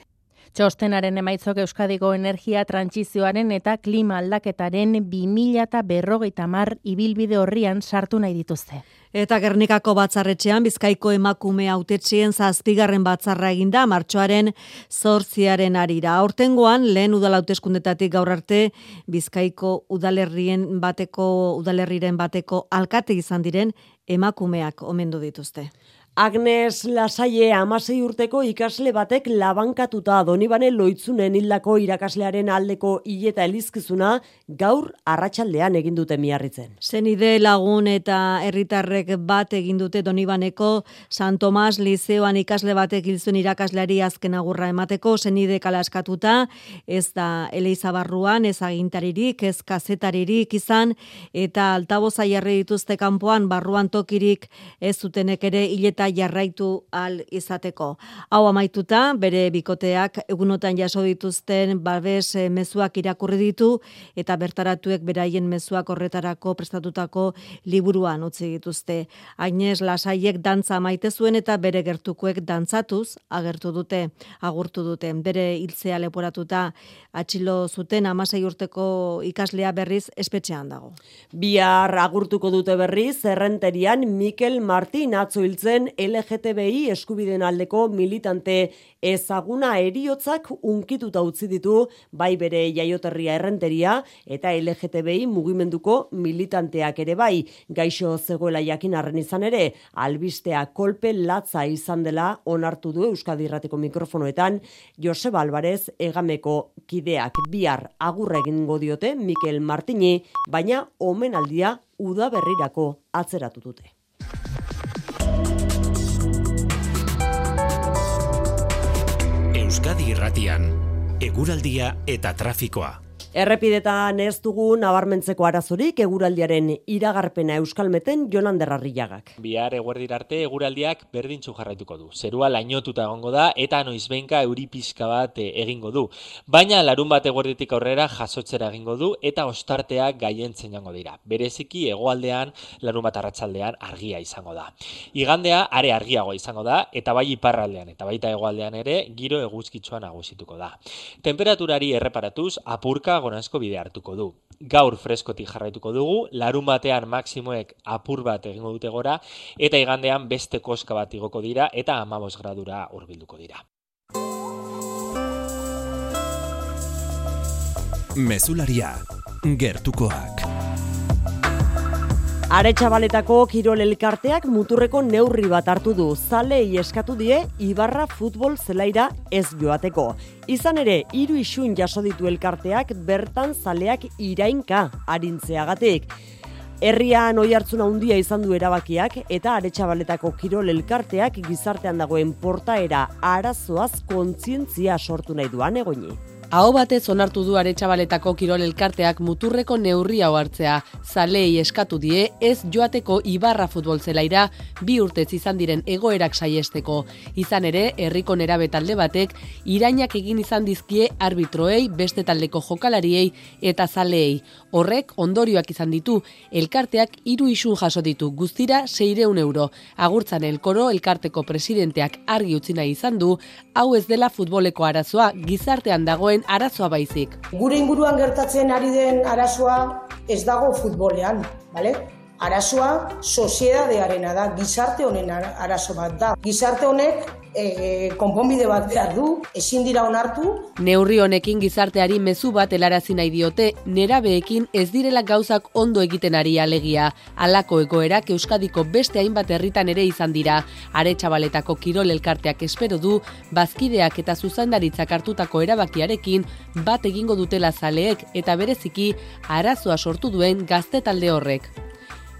Txostenaren emaitzok Euskadiko energia trantsizioaren eta klima aldaketaren 2000 eta berrogeita mar ibilbide horrian sartu nahi dituzte. Eta Gernikako batzarretxean Bizkaiko emakume autetxien zazpigarren batzarra eginda martxoaren zortziaren arira. Hortengoan lehen udalauteskundetatik gaur arte Bizkaiko udalerrien bateko udalerriren bateko alkate izan diren emakumeak omendu dituzte. Agnes Lasaie amasei urteko ikasle batek labankatuta donibane loitzunen hildako irakaslearen aldeko hileta elizkizuna gaur arratsaldean egin dute miarritzen. Zenide lagun eta herritarrek bat egin dute donibaneko San Tomas Lizeoan ikasle batek hilzuen irakasleari azken agurra emateko zenide kalaskatuta ez da Elizabarruan ez agintaririk ez kazetaririk izan eta altaboza jarri dituzte kanpoan barruan tokirik ez zutenek ere hileta jarraitu al izateko. Hau amaituta, bere bikoteak egunotan jaso dituzten babes eh, mezuak irakurri ditu eta bertaratuek beraien mezuak horretarako prestatutako liburuan utzi dituzte. Ainez lasaiek dantza maite zuen eta bere gertukuek dantzatuz agertu dute, agurtu dute. Bere hiltzea leporatuta atxilo zuten amasei urteko ikaslea berriz espetxean dago. Bihar agurtuko dute berriz, errenterian Mikel Martin atzo hiltzen LGTBI eskubiden aldeko militante ezaguna eriotzak unkituta utzi ditu bai bere jaioterria errenteria eta LGTBI mugimenduko militanteak ere bai gaixo zegoela jakin arren izan ere albistea kolpe latza izan dela onartu du Euskadi Irrateko mikrofonoetan Joseba Alvarez egameko kideak bihar agurra egingo diote Mikel Martini baina omenaldia uda berrirako atzeratu dute. Euskadi Irratian, eguraldia eta trafikoa. Errepidetan ez dugu nabarmentzeko arazorik eguraldiaren iragarpena euskalmeten Jonan Derrarriagak. Bihar eguerdir arte eguraldiak berdintzu jarraituko du. Zerua lainotuta egongo da eta noizbenka euri pizka bat eh, egingo du. Baina larun bat eguerditik aurrera jasotzera egingo du eta ostarteak gaientzen jango dira. Bereziki hegoaldean larun bat arratsaldean argia izango da. Igandea are argiagoa izango da eta bai iparraldean eta baita hegoaldean ere giro eguzkitsuan nagusituko da. Temperaturari erreparatuz apurka goranzko bide hartuko du. Gaur freskotik jarraituko dugu, larun batean maksimoek apur bat egingo dute gora, eta igandean beste koska bat igoko dira, eta amabos gradura hurbilduko dira. Mesularia, gertukoak. Aretsabaletako kirol elkarteak muturreko neurri bat hartu du. Zalei eskatu die Ibarra futbol zelaira ez joateko. Izan ere, hiru isun jaso ditu elkarteak bertan zaleak irainka arintzeagatik. Herrian oi hartzuna handia izan du erabakiak eta aretsabaletako kirol elkarteak gizartean dagoen portaera arazoaz kontzientzia sortu nahi duan egoni. Aho batez onartu du aretsabaletako kirol elkarteak muturreko neurria hartzea. Zalei eskatu die ez joateko Ibarra futbol zelaira bi urtez izan diren egoerak saiesteko. Izan ere, herriko nerabe talde batek irainak egin izan dizkie arbitroei, beste taldeko jokalariei eta zaleei. Horrek ondorioak izan ditu, elkarteak hiru isun jaso ditu, guztira 600 euro. Agurtzan elkoro elkarteko presidenteak argi utzi nahi izan du, hau ez dela futboleko arazoa gizartean dagoen arazoa baizik. Gure inguruan gertatzen ari den arazoa ez dago futbolean, bale? Arazoa soziedadearena da, gizarte honen arazo bat da. Gizarte honek e, konponbide bat behar du, ezin dira onartu. Neurri honekin gizarteari mezu bat helarazi nahi diote, nerabeekin ez direla gauzak ondo egiten ari alegia. Halako egoerak Euskadiko beste hainbat herritan ere izan dira. Aretsabaletako kirol elkarteak espero du, bazkideak eta zuzendaritzak hartutako erabakiarekin bat egingo dutela zaleek eta bereziki arazoa sortu duen gazte talde horrek.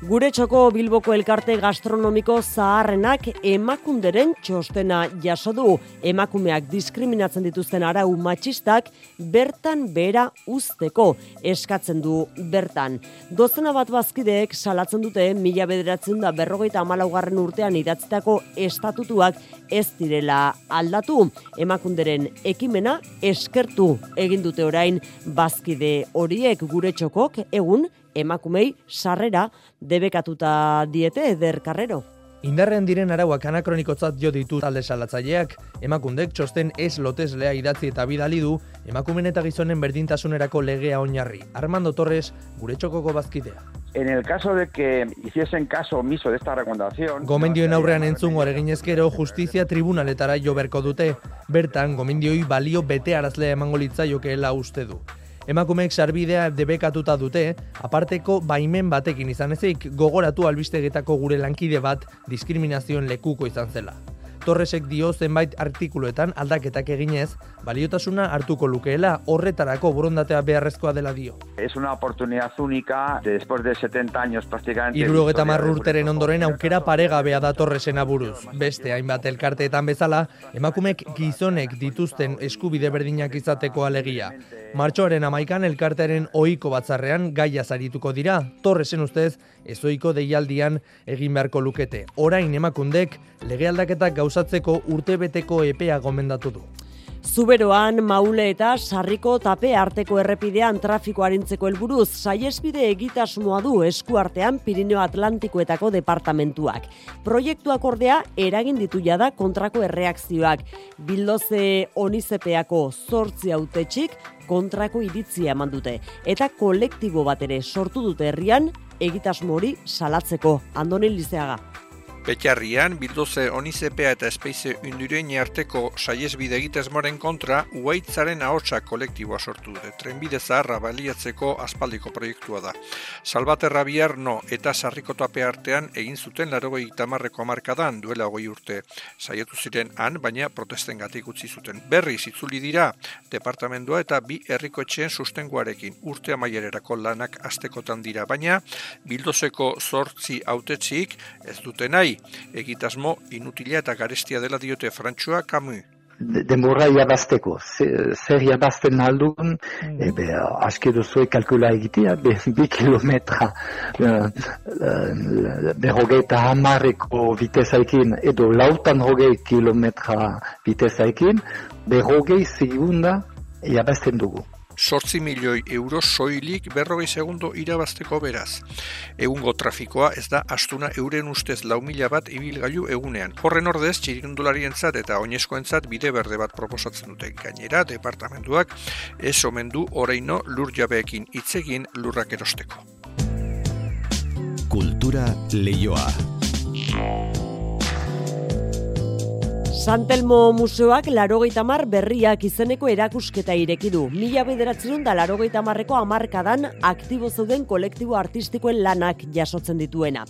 Gure txoko Bilboko elkarte gastronomiko zaharrenak emakunderen txostena jaso du. Emakumeak diskriminatzen dituzten arau matxistak bertan bera usteko eskatzen du bertan. Dozena bat bazkideek salatzen dute mila bederatzen da berrogeita amalaugarren urtean idatzitako estatutuak ez direla aldatu. Emakunderen ekimena eskertu egin dute orain bazkide horiek gure txokok egun emakumei sarrera debekatuta diete eder karrero. Indarrean diren arauak anakronikotzat jo ditu talde salatzaileak, emakundek txosten ez loteslea idatzi eta bidali du, emakumen eta gizonen berdintasunerako legea oinarri. Armando Torres, gure txokoko bazkidea. En el caso de que hiciesen caso omiso de esta recomendación... Gomendioen aurrean entzungo ere ezkero, justizia tribunaletara jo berko dute. Bertan, gomendioi balio bete arazlea emango litzaiokeela uste du. Emakumeek sarbidea debekatuta dute, aparteko baimen batekin izan ezik, gogoratu albistegetako gure lankide bat diskriminazioen lekuko izan zela. Torresek dio zenbait artikuluetan aldaketak eginez, baliotasuna hartuko lukeela horretarako borondatea beharrezkoa dela dio. Es una oportunidad única de después de 70 años prácticamente. Irurogeta urteren ondoren aukera paregabea da Torresen aburuz. Beste hainbat elkarteetan bezala, emakumek gizonek dituzten eskubide berdinak izateko alegia. Martxoaren amaikan elkartearen ohiko batzarrean gaia zarituko dira, Torresen ustez, ezoiko deialdian egin beharko lukete. Orain emakundek, lege aldaketak gauzatzeko urtebeteko epea gomendatu du. Zuberoan, maule eta sarriko tape arteko errepidean trafiko harintzeko helburuz, saiespide egitasmoa du eskuartean Pirineo Atlantikoetako departamentuak. Proiektuak ordea eragin ditu jada kontrako erreakzioak. Bildoze onizepeako zortzi autetxik kontrako iritzia eman dute. Eta kolektibo bat ere sortu dute herrian egitasmo hori salatzeko. Andonen lizeaga. Betxarrian, bildoze onizepea eta espeize undurein arteko saiesbide egitezmoren kontra, uaitzaren ahotsa kolektiboa sortu dute. Trenbide zaharra baliatzeko aspaldiko proiektua da. Salbaterra bihar no eta sarrikotoape artean egin zuten larogei tamarreko amarkadan duela hogei urte. Saietu ziren han, baina protesten gatik utzi zuten. Berri zitzuli dira, departamendua eta bi herriko etxeen sustenguarekin urte amaiererako lanak astekotan dira. Baina, bildozeko zortzi autetzik ez dute egitasmo inutila eta garestia dela diote Frantsua Camus. Denbora jabazteko, zer jabazten aldun, mm. ebe, aske duzue kalkula egitea, be, bi kilometra berrogeita hamarreko vitezaikin, edo lautan rogei kilometra vitezaikin, berrogei segunda jabazten dugu sortzi milioi euro soilik berrogei segundo irabazteko beraz. Egungo trafikoa ez da astuna euren ustez lau mila bat ibilgailu egunean. Horren ordez, txirindularientzat eta oinezkoentzat bide berde bat proposatzen dute gainera, departamentuak ez omendu oraino lur jabeekin itzegin lurrak erosteko. Kultura leioa. Santelmo Museoak larogeita mar berriak izeneko erakusketa ireki du. Mila bederatzerun da larogeita marreko amarkadan aktibo zeuden kolektibo artistikoen lanak jasotzen dituena.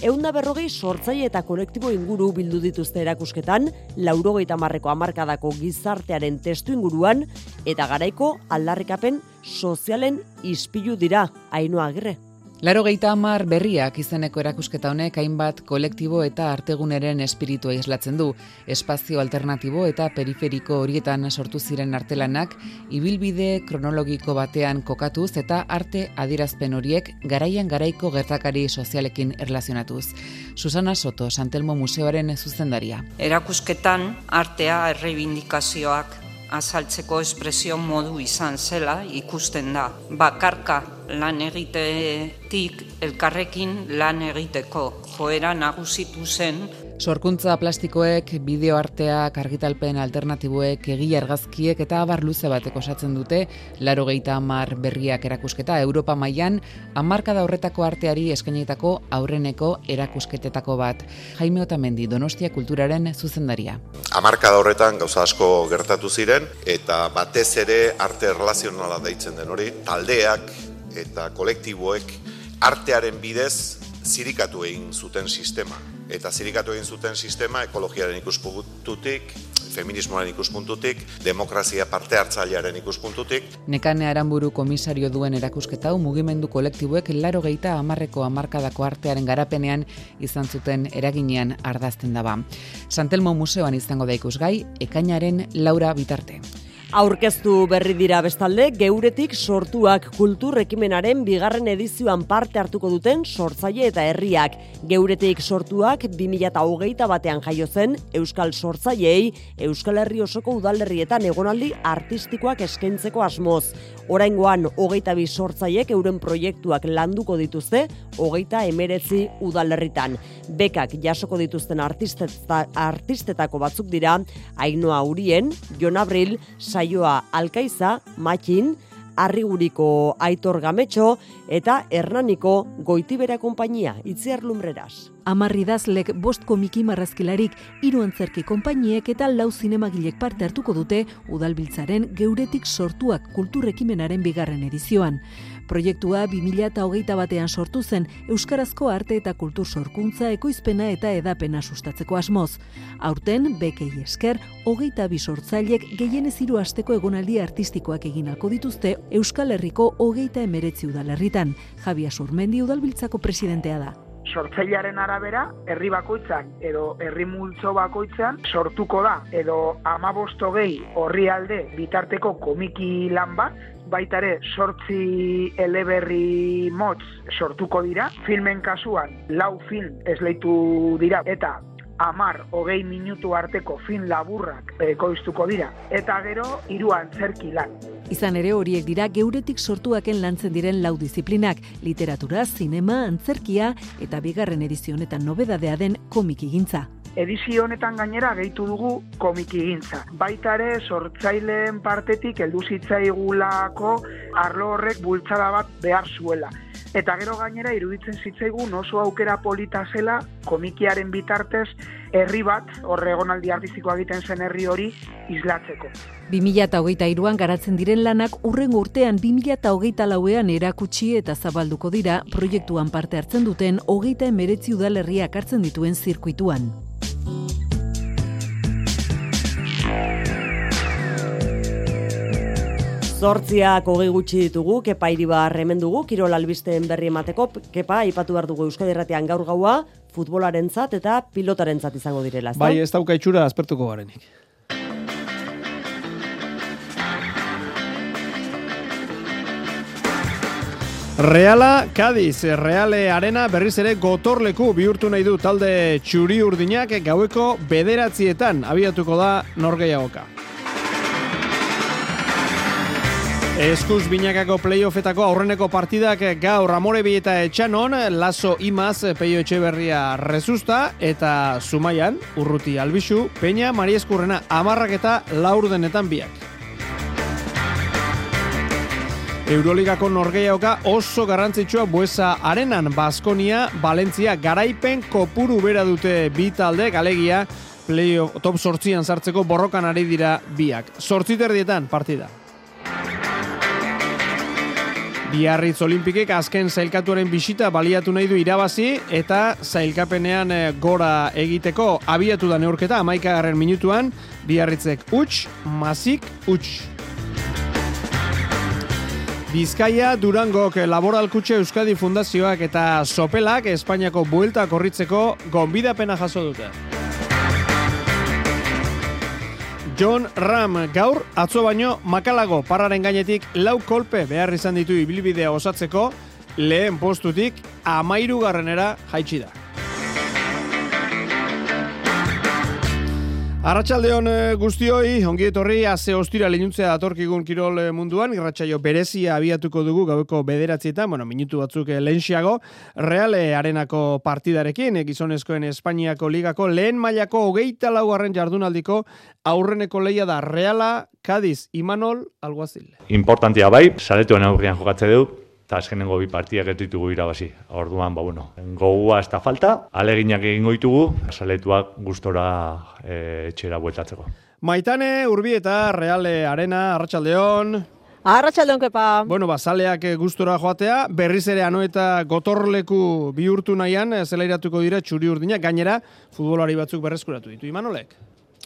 Eunda berrogei sortzai eta kolektibo inguru bildu dituzte erakusketan, laurogeita marreko amarkadako gizartearen testu inguruan, eta garaiko aldarrikapen sozialen ispilu dira, hainua agirre. Laro geita amar berriak izeneko erakusketa honek hainbat kolektibo eta arteguneren espiritua islatzen du. Espazio alternatibo eta periferiko horietan sortu ziren artelanak, ibilbide kronologiko batean kokatuz eta arte adirazpen horiek garaian garaiko gertakari sozialekin erlazionatuz. Susana Soto, Santelmo Museoaren zuzendaria. Erakusketan artea errebindikazioak azaltzeko espresio modu izan zela ikusten da. Bakarka lan egitetik elkarrekin lan egiteko joera nagusitu zen Sorkuntza plastikoek, bideoarteak, argitalpen alternatiboek, egia argazkiek eta abar luze batek osatzen dute, laro geita amar berriak erakusketa, Europa mailan amarka da horretako arteari eskainetako aurreneko erakusketetako bat. Jaime Otamendi, Donostia Kulturaren zuzendaria. Amarka da horretan gauza asko gertatu ziren, eta batez ere arte relazionala deitzen den hori, taldeak eta kolektiboek artearen bidez zirikatu egin zuten sistema eta zirikatu egin zuten sistema ekologiaren ikuspuntutik, feminismoaren ikuspuntutik, demokrazia parte hartzailearen ikuspuntutik. Nekane Aranburu komisario duen erakusketa hau mugimendu kolektiboek laro geita amarreko amarkadako artearen garapenean izan zuten eraginean ardazten daba. Santelmo Museoan izango da ikusgai, ekainaren Laura Bitarte. Aurkeztu berri dira bestalde, geuretik sortuak kultur ekimenaren bigarren edizioan parte hartuko duten sortzaile eta herriak. Geuretik sortuak 2008 batean jaio zen Euskal Sortzaileei Euskal Herri osoko udalerrietan egonaldi artistikoak eskaintzeko asmoz. Oraingoan hogeita bi sortzaiek euren proiektuak landuko dituzte hogeita emeretzi udalerritan. Bekak jasoko dituzten artistetako batzuk dira, Ainoa Urien, Jon Abril, saioa Alkaiza, Matxin, Arriguriko Aitor Gametxo eta Hernaniko Goitibera konpainia Itziar Lumbreras. Amarridazlek bost komiki marrazkilarik, hiru antzerki konpainiek eta lau zinemagilek parte hartuko dute udalbiltzaren geuretik sortuak kulturrekimenaren bigarren edizioan. Proiektua 2008 batean sortu zen Euskarazko arte eta kultur sorkuntza ekoizpena eta edapena sustatzeko asmoz. Aurten, bekei esker, hogeita bi gehienez hiru asteko egonaldi artistikoak egin alko dituzte Euskal Herriko hogeita emeretzi udalerritan. Javier Surmendi udalbiltzako presidentea da sortzailearen arabera, herri bakoitzak edo herri multzo bakoitzan sortuko da edo amabosto gehi horri alde bitarteko komiki lan bat, baita ere sortzi eleberri motz sortuko dira, filmen kasuan lau film esleitu dira eta amar hogei minutu arteko film laburrak ekoiztuko dira eta gero hiru antzerki lan. Izan ere horiek dira geuretik sortuaken lantzen diren lau disiplinak, literatura, zinema, antzerkia eta bigarren edizionetan nobedadea den komikigintza. Edizio honetan gainera gehitu dugu komiki gintza. Baita ere, sortzaileen partetik heldu zitzaigulako arlo horrek bultzada bat behar zuela. Eta gero gainera iruditzen zitzaigun oso aukera polita zela komikiaren bitartez herri bat, horre egonaldi artistikoa egiten zen herri hori, islatzeko. 2008an garatzen diren lanak urren urtean 2008 lauean erakutsi eta zabalduko dira proiektuan parte hartzen duten hogeita emeretzi udalerriak hartzen dituen zirkuituan. Zortziak hogei gutxi ditugu, kepa iribar hemen dugu, kirol albisteen berri emateko, kepa, ipatu behar dugu Euskadi Erratean gaur gaua, futbolaren zat eta pilotaren zat izango direla. Bai, ez dauka itxura aspertuko garenik. Reala, Cadiz, Reale Arena berriz ere gotorleku bihurtu nahi du talde txuri urdinak gaueko bederatzietan abiatuko da norgeiagoka. Eskuz binakako playoffetako aurreneko partidak gaur Amorebi eta Etxanon, Lazo Imaz, Peio Etxeberria Rezusta eta Zumaian, Urruti Albixu, Peña, Marieskurrena Amarrak eta Laurdenetan biak. Euroligako norgeiaoka oso garrantzitsua buesa arenan Baskonia, Valentzia garaipen kopuru bera dute bi talde galegia playoff top sortzian sartzeko borrokan ari dira biak. Sortziterdietan partida. Biarritz Olimpikek azken zailkatuaren bisita baliatu nahi du irabazi eta zailkapenean gora egiteko abiatu da neurketa amaikagarren minutuan Biarritzek uts, mazik uts. Bizkaia, Durangok, Laboral Kutxe Euskadi Fundazioak eta Sopelak Espainiako buelta korritzeko gonbidapena jaso dute. John Ram gaur atzo baino makalago parraren gainetik lau kolpe behar izan ditu ibilbidea osatzeko lehen postutik amairu garrenera jaitsi da. Arratxaldeon guztioi, ongi etorri, aze ostira lehinuntzea datorkigun kirol munduan, irratxaio berezia abiatuko dugu gaueko bederatzietan, bueno, minutu batzuk lehenxiago, reale arenako partidarekin, gizonezkoen Espainiako ligako lehen mailako hogeita laugarren jardunaldiko aurreneko leia da reala, Kadiz, Imanol, Alguazil. Importantia bai, saletuen aurrian jokatze du, eta azkenengo bi partiak ez ditugu irabazi. Orduan, ba, bueno, gogua ez da falta, aleginak egingo ditugu, saletuak gustora e, etxera bueltatzeko. Maitane, Urbi eta Reale Arena, Arratxaldeon. Arratxaldeon, kepa. Bueno, ba, saleak gustora joatea, berriz ere ano eta gotorleku bihurtu nahian, zela iratuko dira txuri urdina, gainera, futbolari batzuk berreskuratu ditu. Imanolek?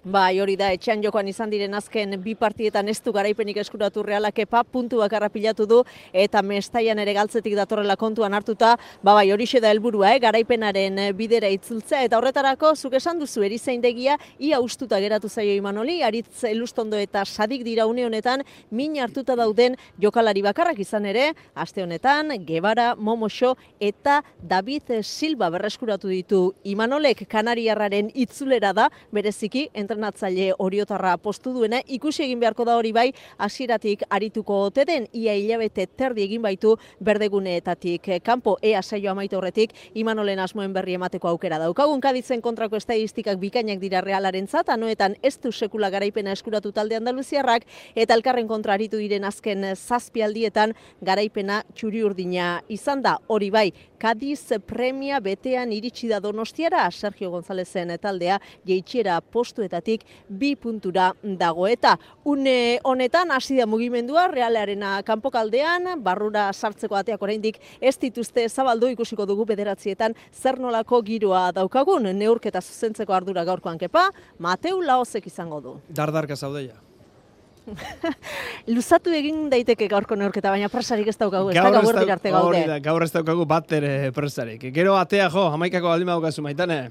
Bai, hori da, etxean jokoan izan diren azken bi partietan ez du garaipenik eskuratu realak epa, puntu bakarra pilatu du, eta mestaian ere galtzetik datorrela kontuan hartuta, ba bai, hori da helburua, eh? garaipenaren bidera itzultzea, eta horretarako, zuk esan duzu, erizeindegia, ia ustuta geratu zaio imanoli, aritz elustondo eta sadik dira une honetan, min hartuta dauden jokalari bakarrak izan ere, aste honetan, Gebara, Momoxo eta David Silva berreskuratu ditu Imanolek Kanariarraren itzulera da, bereziki, entrenatzaile oriotarra postu duena, ikusi egin beharko da hori bai, hasieratik arituko ote den, ia hilabete terdi egin baitu berdeguneetatik kanpo ea saio amaitu horretik, imanolen asmoen berri emateko aukera daukagun. Kaditzen kontrako estadistikak bikainak dira realaren zata, noetan ez du sekula garaipena eskuratu talde Andaluziarrak, eta elkarren kontra aritu diren azken zazpialdietan garaipena txuri urdina izan da, hori bai, Kadiz premia betean iritsi da donostiara, Sergio Gonzalezen taldea jeitxera postuetatik bi puntura dago eta une honetan hasi da mugimendua realearena kanpokaldean barrura sartzeko ateak oraindik ez dituzte zabaldu ikusiko dugu bederatzietan zer nolako giroa daukagun neurketa zuzentzeko ardura gaurkoan kepa Mateu Laosek izango du. Dardarka zaudeia. <laughs> Luzatu egin daiteke gaurko neurketa, baina presarik ez daukagu, ez da gaur arte gaude. Gaur ez daukagu bat ere presarik. Gero atea jo, amaikako aldima daukazu maitane.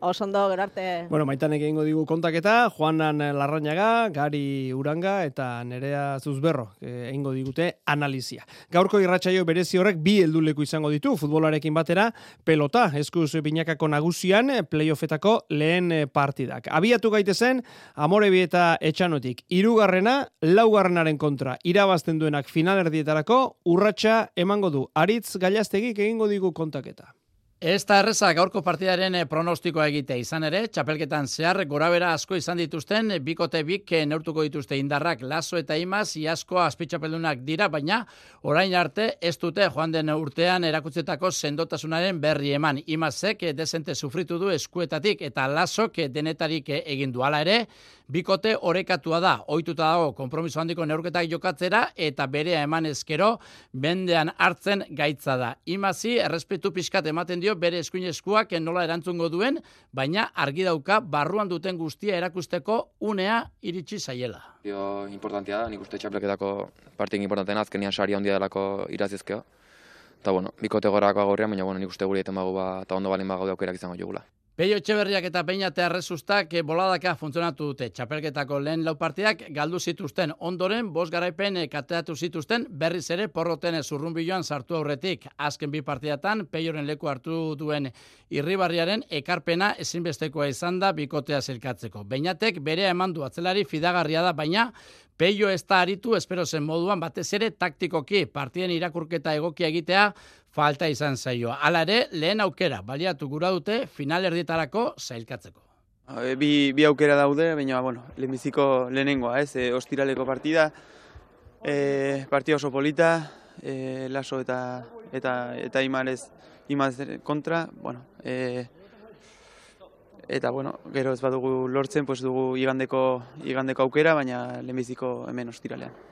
Osondo, gerarte. Bueno, maitanek egingo digu kontaketa, Juanan Larrañaga, Gari Uranga eta Nerea Zuzberro egingo digute analizia. Gaurko irratsaio berezi horrek bi helduleku izango ditu futbolarekin batera, pelota, eskuz binakako nagusian, playoffetako lehen partidak. Abiatu gaitezen, Amorebi eta Etxanotik, irugarrena, laugarrenaren kontra, irabazten duenak finalerdietarako, urratsa emango du. Aritz Gailaztegik egingo digu kontaketa. Ez da erreza gaurko partidaren eh, pronostikoa egite izan ere, txapelketan zehar gorabera asko izan dituzten, bikote bik eh, neurtuko dituzte indarrak laso eta imaz, iasko azpitxapeldunak dira, baina orain arte ez dute joan den urtean erakutzetako sendotasunaren berri eman. Imazek eh, desente sufritu du eskuetatik eta lasok denetarik egin du. Hala ere, bikote orekatua da, ohituta dago konpromiso handiko neurketak jokatzera eta berea eman ezkero bendean hartzen gaitza da. Imazi errespetu pixkat ematen dio bere eskuin eskuak nola erantzungo duen, baina argi dauka barruan duten guztia erakusteko unea iritsi zaiela. Dio importantia da, nik uste txapleketako partik importanten azkenian sari handia delako irazizkeo. Eta bueno, bikote gorako agorrian, baina bueno, nik uste guri eten bagu ba, eta ondo balin bago daukerak izango jugula. Peio Etxeberriak eta Peñate Arrezustak eh, boladaka funtzionatu dute. Txapelketako lehen lau partiak galdu zituzten ondoren, bos garaipen eh, kateatu zituzten berriz ere porroten zurrunbiloan sartu aurretik. Azken bi partiatan, Peioren leku hartu duen irribarriaren ekarpena ezinbestekoa izan da bikotea zelkatzeko. Beñatek bere eman du atzelari fidagarria da, baina Peio ez da aritu, espero zen moduan, batez ere taktikoki partien irakurketa egokia egitea, falta izan zaio. Hala ere, lehen aukera, baliatu gura dute, final erdietarako zailkatzeko. Bi, bi aukera daude, baina, bueno, lehenbiziko lehenengoa, ez, e, ostiraleko partida, e, partida oso polita, e, laso eta, eta, eta imarez, imaz kontra, bueno, e, eta bueno, gero ez badugu lortzen, pues dugu igandeko igandeko aukera, baina lehenbiziko hemen ostiralean.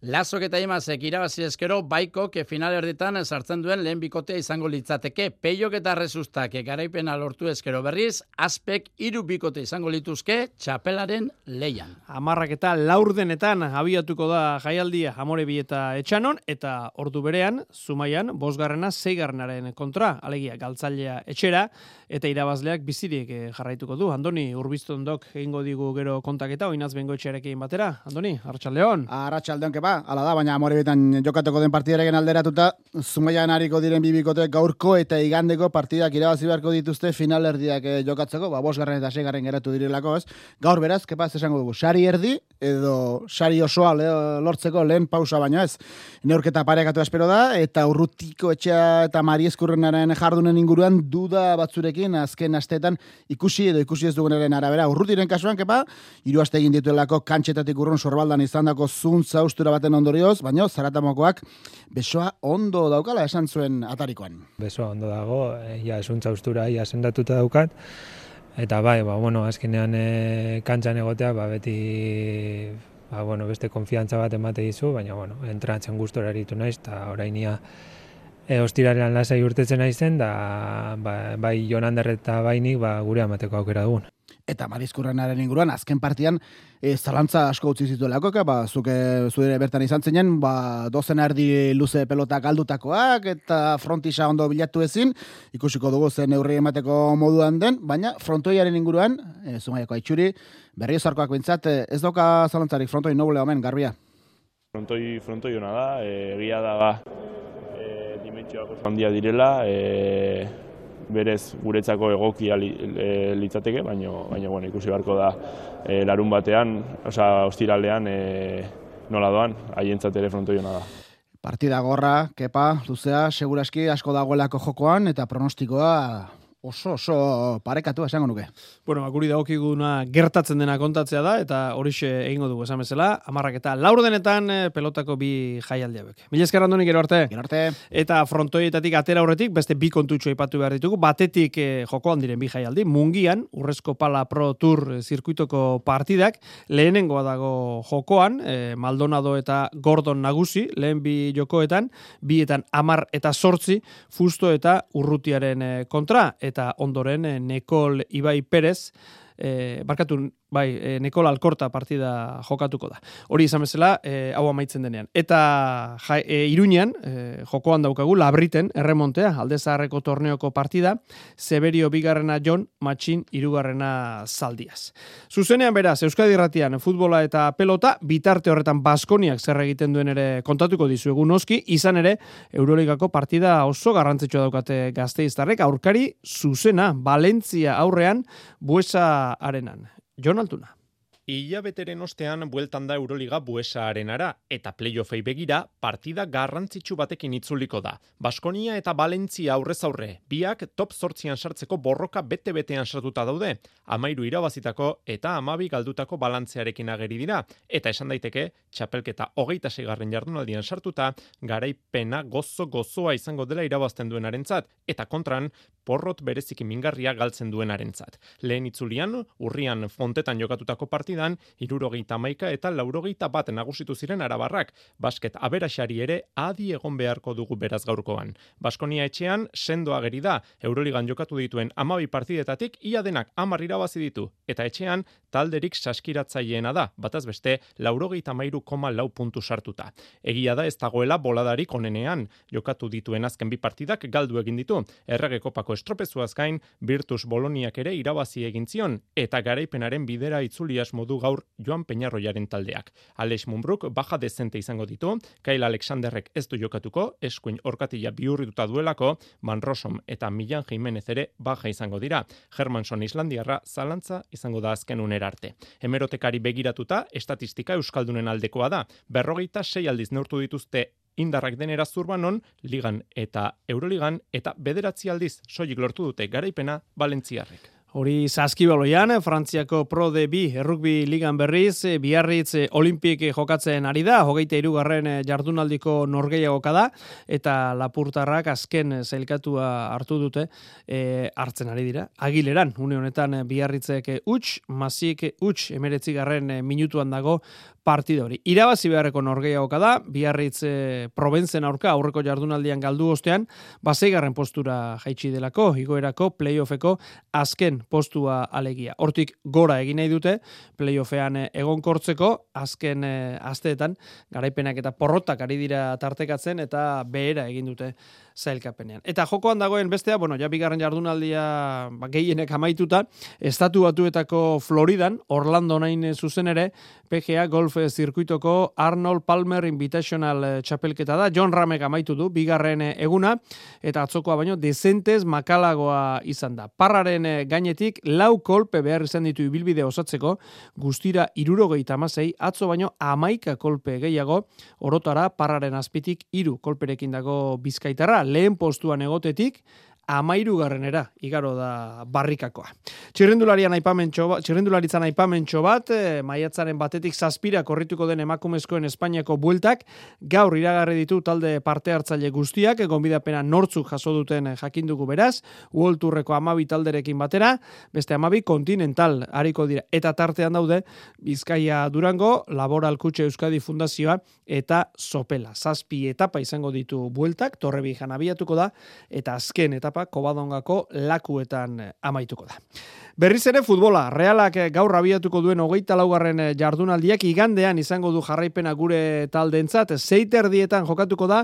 Lazok eta imazek irabazi ezkero baiko ke final erditan sartzen duen lehen bikotea izango litzateke. Peiok eta rezustak garaipena lortu ezkero berriz, aspek hiru bikote izango lituzke txapelaren leian. Amarrak eta laurdenetan abiatuko da jaialdia amore eta etxanon, eta ordu berean, zumaian, bosgarrena zeigarrenaren kontra, alegia galtzailea etxera, eta irabazleak bizirik eh, jarraituko du. Andoni, urbizton dok egingo digu gero kontaketa, oinaz bengo etxerekin batera. Andoni, Arratxaldeon. Arratxaldeon, kepa, ala da, baina betan jokatuko den partidaren alderatuta, zumaian hariko diren bibikote gaurko eta igandeko partidak irabazi beharko dituzte final erdiak eh, jokatzeko, ba, bosgarren eta segarren geratu direlako, ez? Gaur beraz, kepa, ez esango dugu, sari erdi, edo sari osoa lortzeko lehen pausa baino ez. Neurketa parekatu espero da, eta urrutiko etxea eta mariezkurrenaren jardunen inguruan duda batzurekin azken asteetan ikusi edo ikusi ez dugunaren arabera. Urrutiren kasuan, kepa, hiru aste egin dituelako kantxetatik urrun sorbaldan izandako zuntza ustura baten ondorioz, baina zaratamokoak besoa ondo daukala esan zuen atarikoan. Besoa ondo dago, eh, ja zuntza ustura ia sendatuta daukat, eta bai, ba, bueno, azkenean e, kantxan egotea, ba, beti ba, bueno, beste konfiantza bat emate dizu, baina bueno, entratzen gustora eritu naiz, eta orainia e, ostiraren lasai urtetzen naizen da ba, bai Jonander eta bainik ba, gure amateko aukera dugun. Eta Marizkurrenaren inguruan, azken partian, e, zalantza asko utzi zituelako, ba, zuke zuere bertan izan zenen, ba, dozen erdi luze pelota galdutakoak, eta frontisa ondo bilatu ezin, ikusiko dugu zen neurri emateko moduan den, baina frontoiaren inguruan, e, zumaiako aitzuri, berri ezarkoak bintzat, e, ez doka zalantzarik frontoi nobule omen, garbia? Frontoi, frontoi hona da, e, egia da, ba, dimentsioak handia direla, e, berez guretzako egokia li, e, litzateke, baina baina bueno, ikusi beharko da e, larun batean, osea ostiralean e, nola doan, haientzat ere frontoiona da. Partida gorra, kepa, luzea, seguraski asko dagoelako jokoan eta pronostikoa oso oso parekatu esango nuke. Bueno, guri dagokiguna gertatzen dena kontatzea da eta horixe egingo dugu esan bezala, amarrak eta laur denetan eh, pelotako bi jaialdi hauek. Mila esker andoni gero arte. Gero arte. Eta frontoietatik atera horretik beste bi kontutxo ipatu behar ditugu. Batetik eh, joko handiren bi jaialdi, mungian, urrezko pala pro tour eh, zirkuitoko partidak, lehenengoa dago jokoan, eh, Maldonado eta Gordon nagusi, lehen bi jokoetan, bietan amar eta sortzi, fusto eta urrutiaren eh, kontra, eta ondoren eh, Nekol Ibai Perez, eh, barkatu bai, e, Nikola Alkorta partida jokatuko da. Hori izan bezala, e, hau amaitzen denean. Eta ja, e, Iruñean, e, jokoan daukagu, Labriten, erremontea, alde zaharreko torneoko partida, Severio bigarrena John, Matxin irugarrena Zaldiaz. Zuzenean beraz, Euskadi Ratian, futbola eta pelota, bitarte horretan Baskoniak zer egiten duen ere kontatuko dizuegu noski, izan ere, Euroligako partida oso garrantzitsua daukate gazteiztarrek, aurkari zuzena, Valentzia aurrean, buesa arenan. Jon Altuna. Ilabeteren ostean bueltan da Euroliga buesa arenara eta playoffei begira partida garrantzitsu batekin itzuliko da. Baskonia eta Valentzia aurrez aurre, biak top sortzian sartzeko borroka bete-betean sartuta daude, amairu irabazitako eta amabi galdutako balantzearekin ageri dira, eta esan daiteke, txapelketa hogeita segarren jardunaldian sartuta, garaipena gozo gozoa izango dela irabazten duenarentzat, eta kontran, porrot bereziki mingarria galtzen duenarentzat. Lehen itzulian, urrian fontetan jokatutako partida partidan, irurogeita maika eta laurogeita bat nagusitu ziren arabarrak. Basket aberaxari ere adi egon beharko dugu beraz gaurkoan. Baskonia etxean, sendo ageri da, Euroligan jokatu dituen amabi partidetatik, ia denak amar irabazi ditu. Eta etxean, talderik saskiratzaileena da, bataz beste, laurogeita mairu koma lau puntu sartuta. Egia da ez dagoela boladarik onenean, jokatu dituen azken bi partidak galdu egin ditu. Errege kopako estropezuaz gain, Virtus Boloniak ere irabazi egin zion, eta garaipenaren bidera itzulias modu gaur Joan Peñarroiaren taldeak. Alex Munbruk baja dezente izango ditu, Kyle Alexanderrek ez du jokatuko, eskuin orkatila biurrituta duelako, Van Rossum eta Milan Jimenez ere baja izango dira. Germanson Islandiarra zalantza izango da azken unera arte. Hemerotekari begiratuta, estatistika Euskaldunen aldekoa da. Berrogeita sei aldiz neurtu dituzte indarrak denera zurbanon, ligan eta euroligan, eta bederatzi aldiz soilik lortu dute garaipena Valentziarrek. Hori saskibaloian, Frantziako Pro de Bi errukbi ligan berriz, eh, biarritz eh, olimpik jokatzen ari da, hogeita irugarren eh, jardunaldiko norgeiagoka da, eta lapurtarrak azken zailkatua hartu dute, e, hartzen ari dira. Agileran, une honetan biarritzek uts, mazik uts, emeretzi garren minutuan dago partida hori. Irabazi beharreko norgeiagoka da, biarritz e, probentzen aurka, aurreko jardunaldian galdu ostean, baseigarren postura jaitsi delako, igoerako, playoffeko, azken postua alegia. Hortik gora egin nahi dute playoffean eh, egonkortzeko azken e, asteetan garaipenak eta porrotak ari dira tartekatzen eta behera egin dute zailkapenean. Eta jokoan dagoen bestea, bueno, ja bigarren jardunaldia ba, gehienek amaituta, estatu batuetako Floridan, Orlando nain zuzen ere, PGA Golf zirkuitoko Arnold Palmer Invitational eh, txapelketa da, John Ramek amaitu du, bigarren eh, eguna, eta atzokoa baino, dezentez makalagoa izan da. Parraren eh, gainetik, lau kolpe behar izan ditu ibilbide osatzeko, guztira irurogeita amasei, atzo baino amaika kolpe gehiago, orotara parraren azpitik iru kolperekin dago bizkaitarra, lehen postuan egotetik, amairu garrenera, igaro da barrikakoa. Txirrendularitzan aipamentxo bat, e, maiatzaren batetik zazpira korrituko den emakumezkoen Espainiako bueltak, gaur iragarri ditu talde parte hartzaile guztiak, gonbidapena nortzuk jaso duten jakindugu beraz, uolturreko amabi talderekin batera, beste amabi kontinental hariko dira. Eta tartean daude, Bizkaia Durango, Laboral Kutxe Euskadi Fundazioa, eta Sopela. Zazpi etapa izango ditu bueltak, torrebi abiatuko da, eta azken etapa kobadongako lakuetan amaituko da. Berriz ere futbola, realak eh, gaur abiatuko duen hogeita laugarren eh, jardunaldiak igandean izango du jarraipena gure taldentzat, zeiter dietan jokatuko da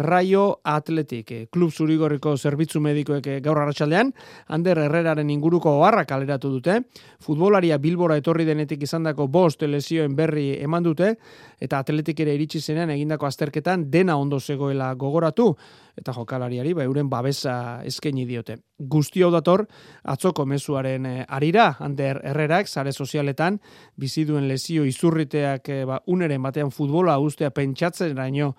Raio Atletik, eh, klub zurigorriko zerbitzu medikoek gaur arratsaldean. Ander Herreraren inguruko oharra kaleratu dute, futbolaria Bilbora etorri denetik izandako bost lesioen berri eman dute, eta atletik ere iritsi zenean egindako azterketan dena ondo zegoela gogoratu, eta jokalariari ba euren babesa eskaini diote. Guzti hau dator atzoko mezuaren arira Ander Herrerak sare sozialetan bizi duen lesio izurriteak e, ba uneren batean futbola ustea pentsatzen eraino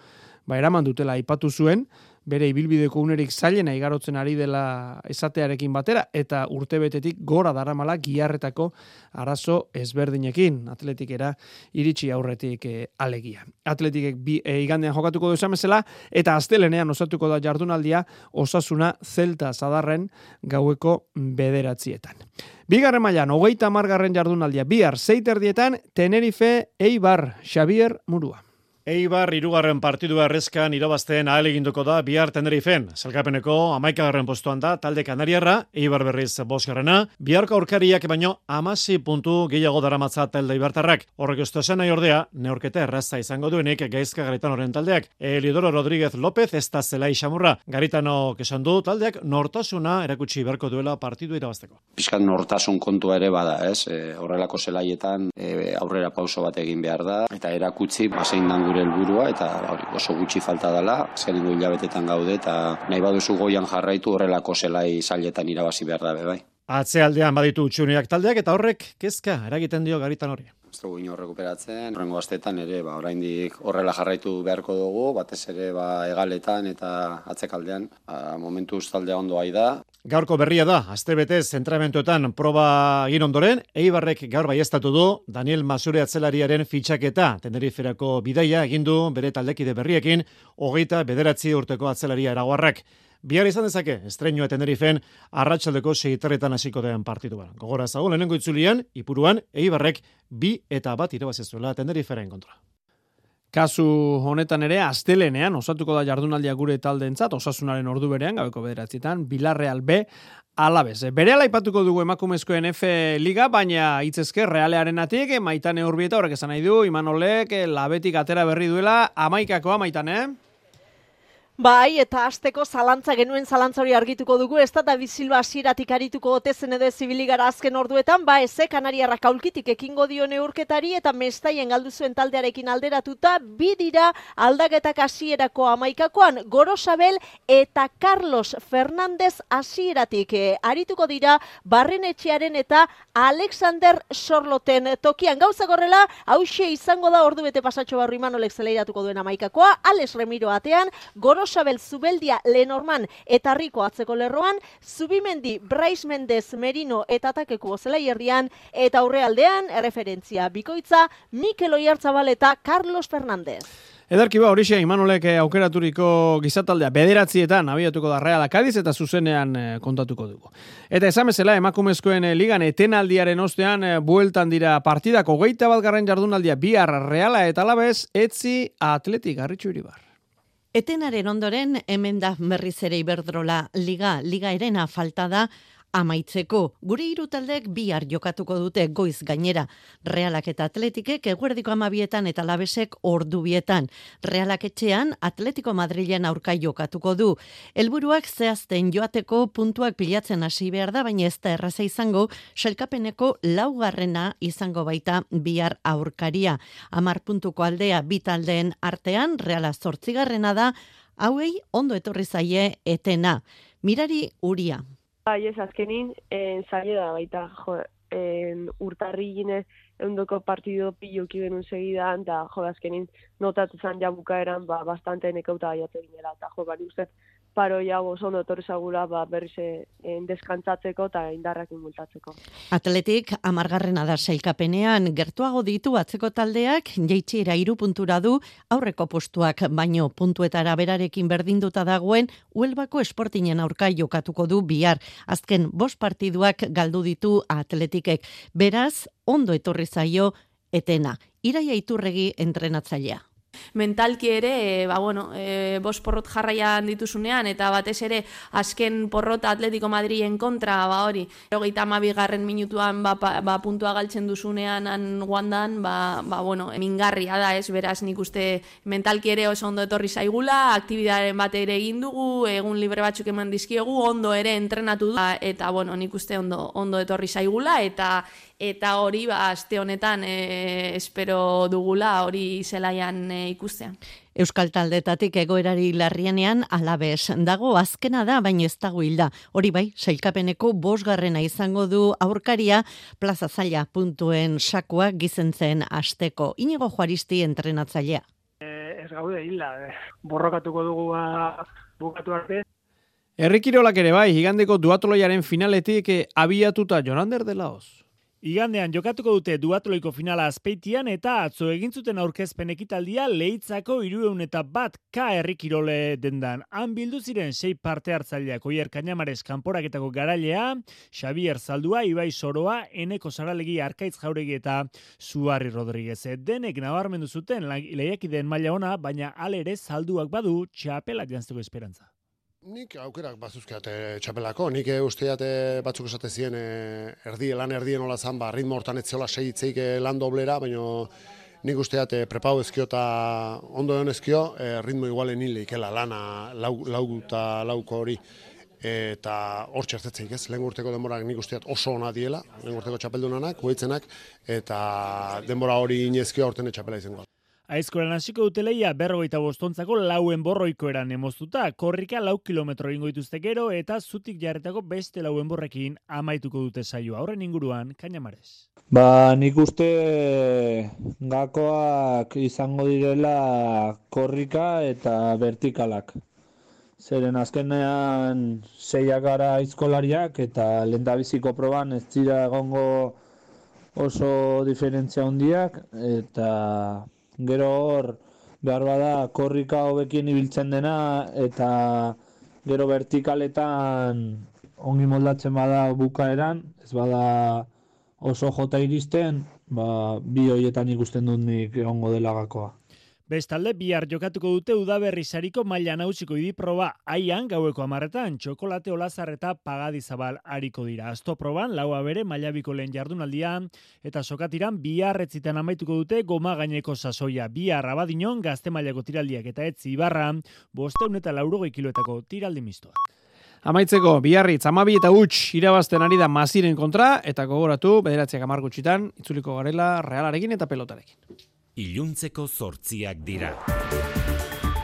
ba eraman dutela aipatu zuen bere ibilbideko unerik zailena igarotzen ari dela esatearekin batera, eta urtebetetik gora daramala giarretako arazo ezberdinekin, atletikera iritsi aurretik e, alegia. Atletikek bi, e, igandean jokatuko du esamezela, eta astelenean osatuko da jardunaldia osasuna zelta zadarren gaueko bederatzietan. Bigarren mailan hogeita margarren jardunaldia, bihar zeiterdietan, Tenerife, Eibar, Xavier, Murua. Eibar irugarren partidu errezkan irabazten ahal eginduko da bihar Tenerifen. Zelkapeneko amaikagarren postuan da talde kanariarra, Eibar berriz bosgarrena. Biharko aurkariak baino amasi puntu gehiago daramatza talde ibartarrak. Horrek uste zen nahi ordea, neorketa erraza izango duenik gaizka garitan horren taldeak. Elidoro Rodríguez López ez da zela isamurra. Garitano kesan du taldeak nortasuna erakutsi beharko duela partidu irabazteko. Piskat nortasun kontua ere bada, ez? E, horrelako zelaietan e, aurrera pauso bat egin behar da. Eta erakutsi, basein gure helburua eta hori oso gutxi falta dela, azkenengo hilabetetan gaude eta nahi baduzu goian jarraitu horrelako zelai zailetan irabazi behar da bai. Atzealdean baditu utxuniak taldeak eta horrek kezka eragiten dio garitan hori. Ez dugu ino rekuperatzen, horrengo astetan ere, ba, oraindik horrela jarraitu beharko dugu, batez ere ba, egaletan eta atzekaldean, ba, momentu taldea ondo da, Gaurko berria da, azte betez zentramentuetan proba egin ondoren, Eibarrek gaur baiestatu du Daniel Masure atzelariaren fitxaketa Teneriferako bidaia egindu bere taldekide berriekin, hogeita bederatzi urteko atzelaria eraguarrak. Bihar izan dezake, estreñoa Tenerifen, arratsaldeko segitarretan hasiko den partitu Gogora zago, lehenengo itzulian, ipuruan, Eibarrek bi eta bat irabazezuela Teneriferen kontra. Kasu honetan ere, astelenean, osatuko da jardunaldia gure taldeentzat, osasunaren ordu berean, gabeko bederatzietan, Bilarreal B, alabez. Bere alaipatuko dugu emakumezkoen F Liga, baina hitzezke realearen atik, maitane urbieta horrek esan nahi du, Imanolek, labetik atera berri duela, amaikakoa maitane, eh? Bai, eta asteko zalantza genuen zalantza hori argituko dugu, ez da David Silva asieratik arituko otezen edo zibiligara azken orduetan, ba, eze kanariarrak aulkitik ekingo dio neurketari eta mestaien galdu zuen taldearekin alderatuta, bi dira aldaketak hasierako amaikakoan, Gorosabel eta Carlos Fernandez asieratik e, arituko dira barrenetxearen eta Alexander Sorloten tokian. Gauza gorrela, hause izango da ordu bete pasatxo barru iman olek zeleiratuko duen amaikakoa, Alex Remiro atean, Goros Rosabel Zubeldia Lenorman eta Riko atzeko lerroan, Zubimendi Brais Mendez Merino eta Takeku Ozela herrian eta aurrealdean erreferentzia bikoitza Mikel Oiartzabal eta Carlos Fernandez. Edarki ba, horixe, Imanolek eh, aukeraturiko gizataldea bederatzietan abiatuko da Real Akadiz eta zuzenean eh, kontatuko dugu. Eta esamezela, emakumezkoen eh, ligan etenaldiaren ostean bueltan dira partidako geita bat garren jardunaldia bihar Reala eta labez, etzi atletik garritxu iribar. Etenaren ondoren, hemen da berriz ere iberdrola liga, liga erena falta da, amaitzeko. Gure hiru taldeek bihar jokatuko dute goiz gainera. Realak eta Atletikek eguerdiko amabietan eta labesek ordubietan. Realak etxean Atletiko Madrilen aurka jokatuko du. Helburuak zehazten joateko puntuak pilatzen hasi behar da, baina ez da erraza izango, selkapeneko laugarrena izango baita bihar aurkaria. Amar puntuko aldea bitaldeen artean, Reala zortzigarrena da, hauei ondo etorri zaie etena. Mirari uria. Bai, ez, azkenin, en, zaila da baita, jo, en, urtarri gine, eundoko partido piloki benun segidan, da, jo, azkenin, notatu zan ja bukaeran, ba, bastante nekauta gaiatu ginela, eta jo, bari uste, paro ja oso ondo etorri ba berriz eh, deskantzatzeko eta indarrak inmultatzeko. Atletik amargarrena da sailkapenean gertuago ditu atzeko taldeak jeitxiera iru puntura du aurreko postuak baino puntuetara berarekin berdinduta dagoen Huelbako esportinen aurka jokatuko du bihar. Azken bost partiduak galdu ditu atletikek. Beraz, ondo etorri zaio etena. Iraia iturregi entrenatzailea. Mentalki ere, e, ba, bueno, e, bos porrot jarraian dituzunean, eta batez ere, azken porrota Atletico Madrien kontra, ba hori, erogeita amabigarren minutuan ba, ba, puntua galtzen duzunean an guandan, ba, ba, bueno, mingarria da, ez, beraz, nik uste mentalki ere oso ondo etorri zaigula, aktibidaren bat ere egin dugu, egun libre batzuk eman dizkiegu, ondo ere entrenatu du, eta, bueno, nik uste ondo, ondo etorri zaigula, eta eta hori ba aste honetan e, espero dugula hori zelaian e, ikustea. Euskal taldetatik egoerari larrienean alabez dago azkena da baino ez dago hilda. Hori bai, sailkapeneko bosgarrena izango du aurkaria plaza zaila puntuen sakua gizentzen asteko. Inigo juaristi entrenatzailea. E, ez gaude hilda, e, borrokatuko dugu ba, bukatu arte. Errikirolak ere bai, higandeko duatoloiaren finaletik abiatuta Jonander de Laos. Igandean jokatuko dute duatloiko finala azpeitian eta atzo egin zuten aurkezpen ekitaldia lehitzako irueun eta bat ka errikirole dendan. Han bildu ziren sei parte hartzaileak oier kainamares kanporaketako garailea, Xavier Zaldua, Ibai Soroa, Eneko Saralegi Arkaitz Jauregi eta Zuarri Rodriguez. Denek nabarmendu zuten lehiakideen maila ona, baina alere Zalduak badu txapelak jantzeko esperantza. Nik aukerak bazuzkeat txapelako, nik e, usteat batzuk esate ziren e, erdi, lan erdien hola zan, ba, ritmo hortan etziola segitzeik e, lan doblera, baina nik usteat e, prepau ezkio eta ondo egon ezkio, e, ritmo igualen nile ikela lana lau, lau eta lauko hori eta hor txertetzeik ez, lehen urteko denborak nik usteat oso ona diela, lehen urteko txapeldunanak, huetzenak, eta denbora hori inezkio horten txapela izango. Aizkoran hasiko dute leia berrogeita bostontzako lauen borroiko eran emoztuta. Korrika lau kilometro ingo dituzte gero eta zutik jarretako beste lauen borrekin amaituko dute saioa. Horren inguruan, kainamarez. Ba, nik uste gakoak izango direla korrika eta vertikalak. Zeren azkenean zeiak gara aizkolariak eta lendabiziko proban ez zira egongo oso diferentzia hondiak eta gero hor behar bada korrika hobekin ibiltzen dena eta gero vertikaletan ongi moldatzen bada bukaeran, ez bada oso jota iristen, ba, bi hoietan ikusten dut nik egongo dela gakoa. Bestalde, bihar jokatuko dute udaberri sariko maila nausiko idiproba aian gaueko amarretan, txokolate olazar eta pagadizabal hariko dira. Azto proban, laua bere maila lehen jardunaldian, eta sokatiran bihar etzitan amaituko dute goma gaineko sasoia. Bihar abadinon, gazte mailako tiraldiak eta etzi ibarra, bosteun eta laurogei kiloetako tiraldi mistoak. Amaitzeko, biharri, zamabi eta huts irabazten ari da maziren kontra, eta gogoratu, bederatziak amargutxitan, itzuliko garela realarekin eta pelotarekin iluntzeko zortziak dira.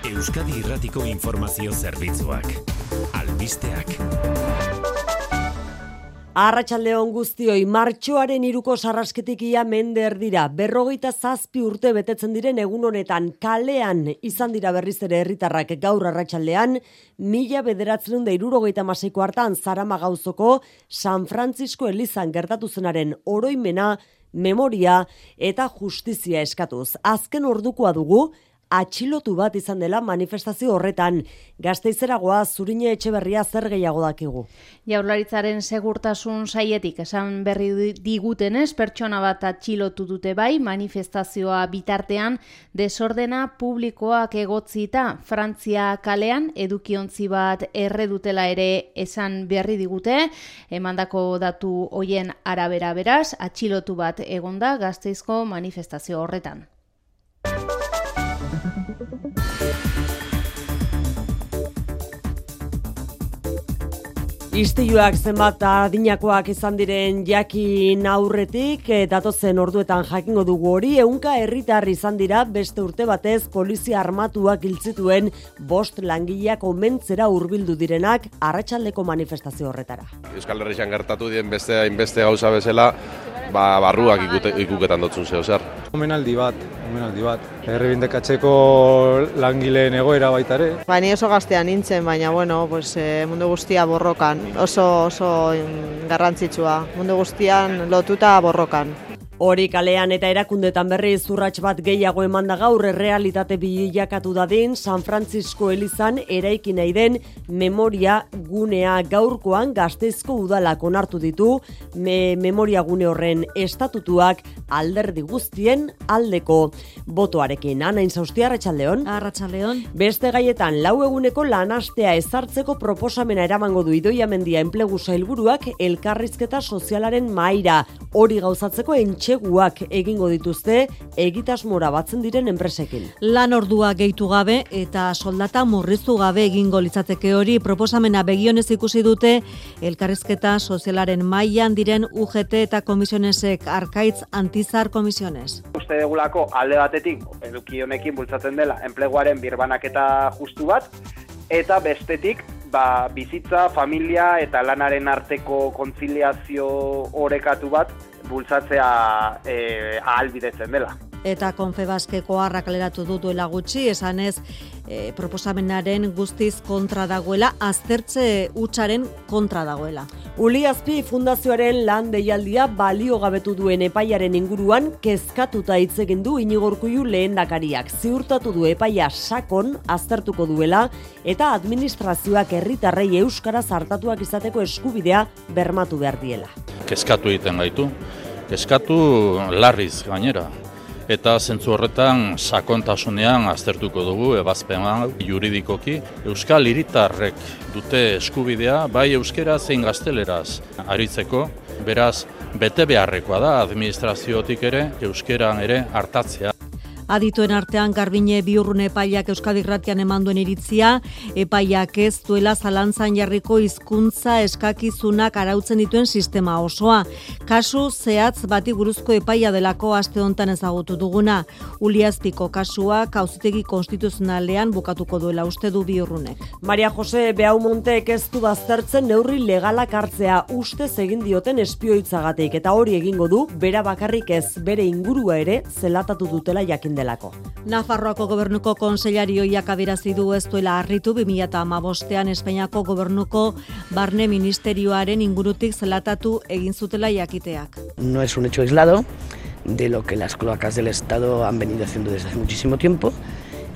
Euskadi Irratiko Informazio Zerbitzuak. Albisteak. Arratxaldeon guztioi, martxoaren iruko sarrasketik ia mender dira. Berrogeita zazpi urte betetzen diren egun honetan kalean izan dira berriz ere herritarrak gaur arratsaldean mila bederatzen da irurogeita maseiko hartan zarama gauzoko San Francisco Elizan gertatu zenaren oroimena memoria eta justizia eskatuz. Azken ordukoa dugu, atxilotu bat izan dela manifestazio horretan. Gazteizeragoa zurine etxe berria zer gehiago dakigu. Jaurlaritzaren segurtasun saietik esan berri digutenez pertsona bat atxilotu dute bai manifestazioa bitartean desordena publikoak egotzita Frantzia kalean edukiontzi bat erre dutela ere esan berri digute emandako datu hoien arabera beraz atxilotu bat egonda Gazteizko manifestazio horretan. Istiluak zenbat adinakoak izan diren jakin aurretik, e, datozen orduetan jakingo dugu hori, eunka herritar izan dira beste urte batez polizia armatuak iltzituen bost langileak omentzera hurbildu direnak arratsaldeko manifestazio horretara. Euskal Herrian gertatu dien beste hainbeste gauza bezala, ba, barruak ikuketan dutzun zeo zer. Omenaldi bat, omenaldi bat. Errebindekatzeko langileen egoera baita ere. Ba, ni oso gaztean nintzen, baina bueno, pues, e, mundu guztia borrokan. Oso, oso garrantzitsua. Mundu guztian lotuta borrokan. Hori kalean eta erakundetan berri zurratx bat gehiago emanda gaur realitate bilakatu dadin San Francisco Elizan eraiki nahi den memoria gunea gaurkoan gazteizko udalak onartu ditu me memoria gune horren estatutuak alderdi guztien aldeko botoarekin. Ana Inzaustia, Arratxaldeon. Arratxaldeon. Beste gaietan, lau eguneko lanastea ezartzeko proposamena eramango du idoia mendia enplegu sailburuak elkarrizketa sozialaren maira. Hori gauzatzeko entxeguak egingo dituzte egitasmora batzen diren enpresekin. Lan ordua gehitu gabe eta soldata murriztu gabe egingo litzateke hori proposamena begionez ikusi dute elkarrizketa sozialaren mailan diren UGT eta komisionesek arkaitz antizar komisiones. Uste degulako alde batetik eduki honekin bultzatzen dela enpleguaren birbanaketa justu bat eta bestetik ba, bizitza, familia eta lanaren arteko kontziliazio orekatu bat bultzatzea e, ahalbidetzen dela. Eta konfebaskeko harrak leratu du duela gutxi, esanez e, proposamenaren guztiz kontra dagoela, aztertze hutsaren kontra dagoela. Uli Azpi Fundazioaren lan deialdia balio gabetu duen epaiaren inguruan kezkatuta hitz egin du Inigorkuiu lehendakariak. Ziurtatu du epaia sakon aztertuko duela eta administrazioak herritarrei euskara zartatuak izateko eskubidea bermatu behar diela. Kezkatu egiten gaitu, kezkatu larriz gainera. Eta zentzu horretan sakontasunean aztertuko dugu ebazpena juridikoki. Euskal hiritarrek dute eskubidea bai euskera zein gazteleraz aritzeko. Beraz, bete beharrekoa da administraziotik ere euskeran ere hartatzea. Adituen artean Garbine biurrune epaiak Euskadi Gratian emanduen iritzia, epaiak ez duela zalantzan jarriko hizkuntza eskakizunak arautzen dituen sistema osoa. Kasu zehatz bati buruzko epaia delako aste hontan ezagutu duguna. Uliazpiko kasua kauzitegi konstituzionalean bukatuko duela uste du biurrunek. Maria Jose Beaumontek ez du baztertzen neurri legalak hartzea ustez egin dioten espioitzagatik eta hori egingo du bera bakarrik ez bere ingurua ere zelatatu dutela jakin delako. Nafarroako gobernuko konseillarioiak adierazi du ez duela harritu 2015ean Espainiako gobernuko barne ministerioaren ingurutik zelatatu egin zutela jakiteak. No es un hecho aislado de lo que las cloacas del Estado han venido haciendo desde hace muchísimo tiempo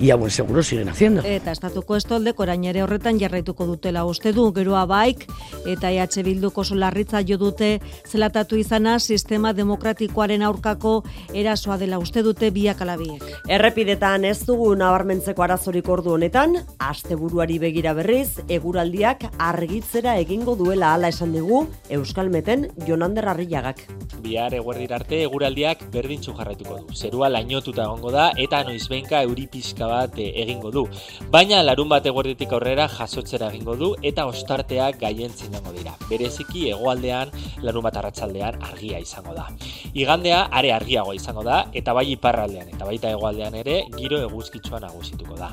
y a buen seguro siguen haciendo. Eta estatuko estoldek orain ere horretan jarraituko dutela uste du, geroa baik, eta EH Bilduko solarritza jo dute zelatatu izana sistema demokratikoaren aurkako erasoa dela uste dute biak alabiek. Errepidetan ez dugu nabarmentzeko arazorik ordu honetan, asteburuari begira berriz, eguraldiak argitzera egingo duela hala esan dugu Euskalmeten Jonander Arriagak. Bihar eguerdira arte eguraldiak berdintzu jarraituko du. Zerua lainotuta egongo da eta noizbenka euri pixka bat eh, egingo du. Baina larun bat eguerditik aurrera jasotzera egingo du eta ostarteak gaientzen jango dira. Bereziki hegoaldean larun bat arratsaldean argia izango da. Igandea are argiagoa izango da eta bai iparraldean eta baita hegoaldean ere giro eguzkitsua nagusituko da.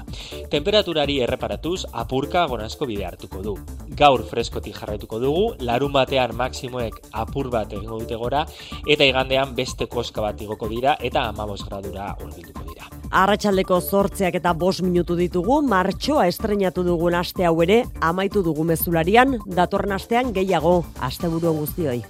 Temperaturari erreparatuz apurka gorazko bide hartuko du. Gaur freskotik jarraituko dugu, larun batean maksimoek apur bat egingo dute gora eta igandean beste koska bat igoko dira eta 15 gradura hurbilduko dira. Arratsaldeko zortzeak eta bos minutu ditugu, martxoa estrenatu dugun aste hau ere, amaitu dugu mezularian, datorren astean gehiago, asteburu guztioi.